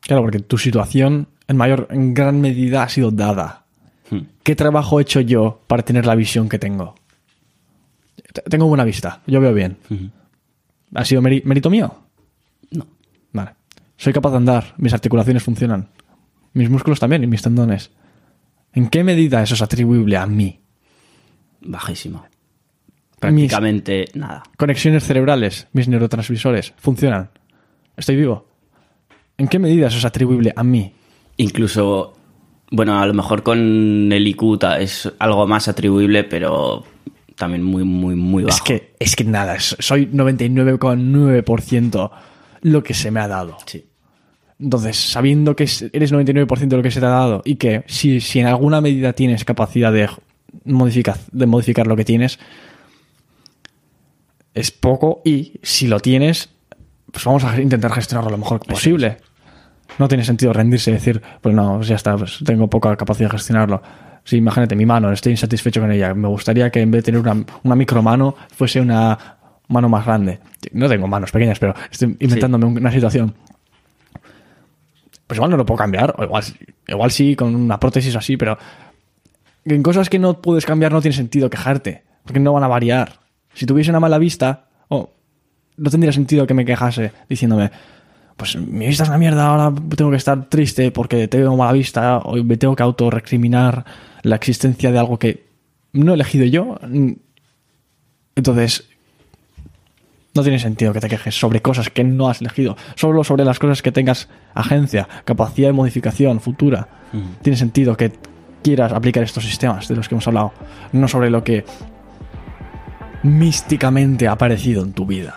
[SPEAKER 1] Claro, porque tu situación en mayor, en gran medida ha sido dada.
[SPEAKER 2] Hmm.
[SPEAKER 1] ¿Qué trabajo he hecho yo para tener la visión que tengo? T- Tengo buena vista, yo veo bien. ¿Ha sido mérito mío?
[SPEAKER 2] No.
[SPEAKER 1] Vale. Soy capaz de andar, mis articulaciones funcionan. Mis músculos también y mis tendones. ¿En qué medida eso es atribuible a mí?
[SPEAKER 2] Bajísimo. Prácticamente nada.
[SPEAKER 1] Conexiones cerebrales, mis neurotransmisores, funcionan. Estoy vivo. ¿En qué medida eso es atribuible a mí?
[SPEAKER 2] Incluso, bueno, a lo mejor con el IQ es algo más atribuible, pero también muy, muy, muy bajo.
[SPEAKER 1] Es que, es que nada, soy 99,9% lo que se me ha dado.
[SPEAKER 2] Sí.
[SPEAKER 1] Entonces, sabiendo que es- eres 99% de lo que se te ha dado y que si, si en alguna medida tienes capacidad de modificar, de modificar lo que tienes, es poco y si lo tienes, pues vamos a intentar gestionarlo lo mejor posible. No tiene sentido rendirse y decir, pues no, pues ya está, pues tengo poca capacidad de gestionarlo. Sí, imagínate mi mano, estoy insatisfecho con ella. Me gustaría que en vez de tener una, una micro mano, fuese una mano más grande. No tengo manos pequeñas, pero estoy inventándome una situación. Pues igual no lo puedo cambiar, o igual, igual sí, con una prótesis así, pero en cosas que no puedes cambiar no tiene sentido quejarte, porque no van a variar. Si tuviese una mala vista, oh, no tendría sentido que me quejase diciéndome, pues mi vista es una mierda, ahora tengo que estar triste porque tengo mala vista, o me tengo que autorrecriminar la existencia de algo que no he elegido yo. Entonces, no tiene sentido que te quejes sobre cosas que no has elegido, solo sobre las cosas que tengas agencia, capacidad de modificación futura. Tiene sentido que quieras aplicar estos sistemas de los que hemos hablado, no sobre lo que místicamente ha aparecido en tu vida.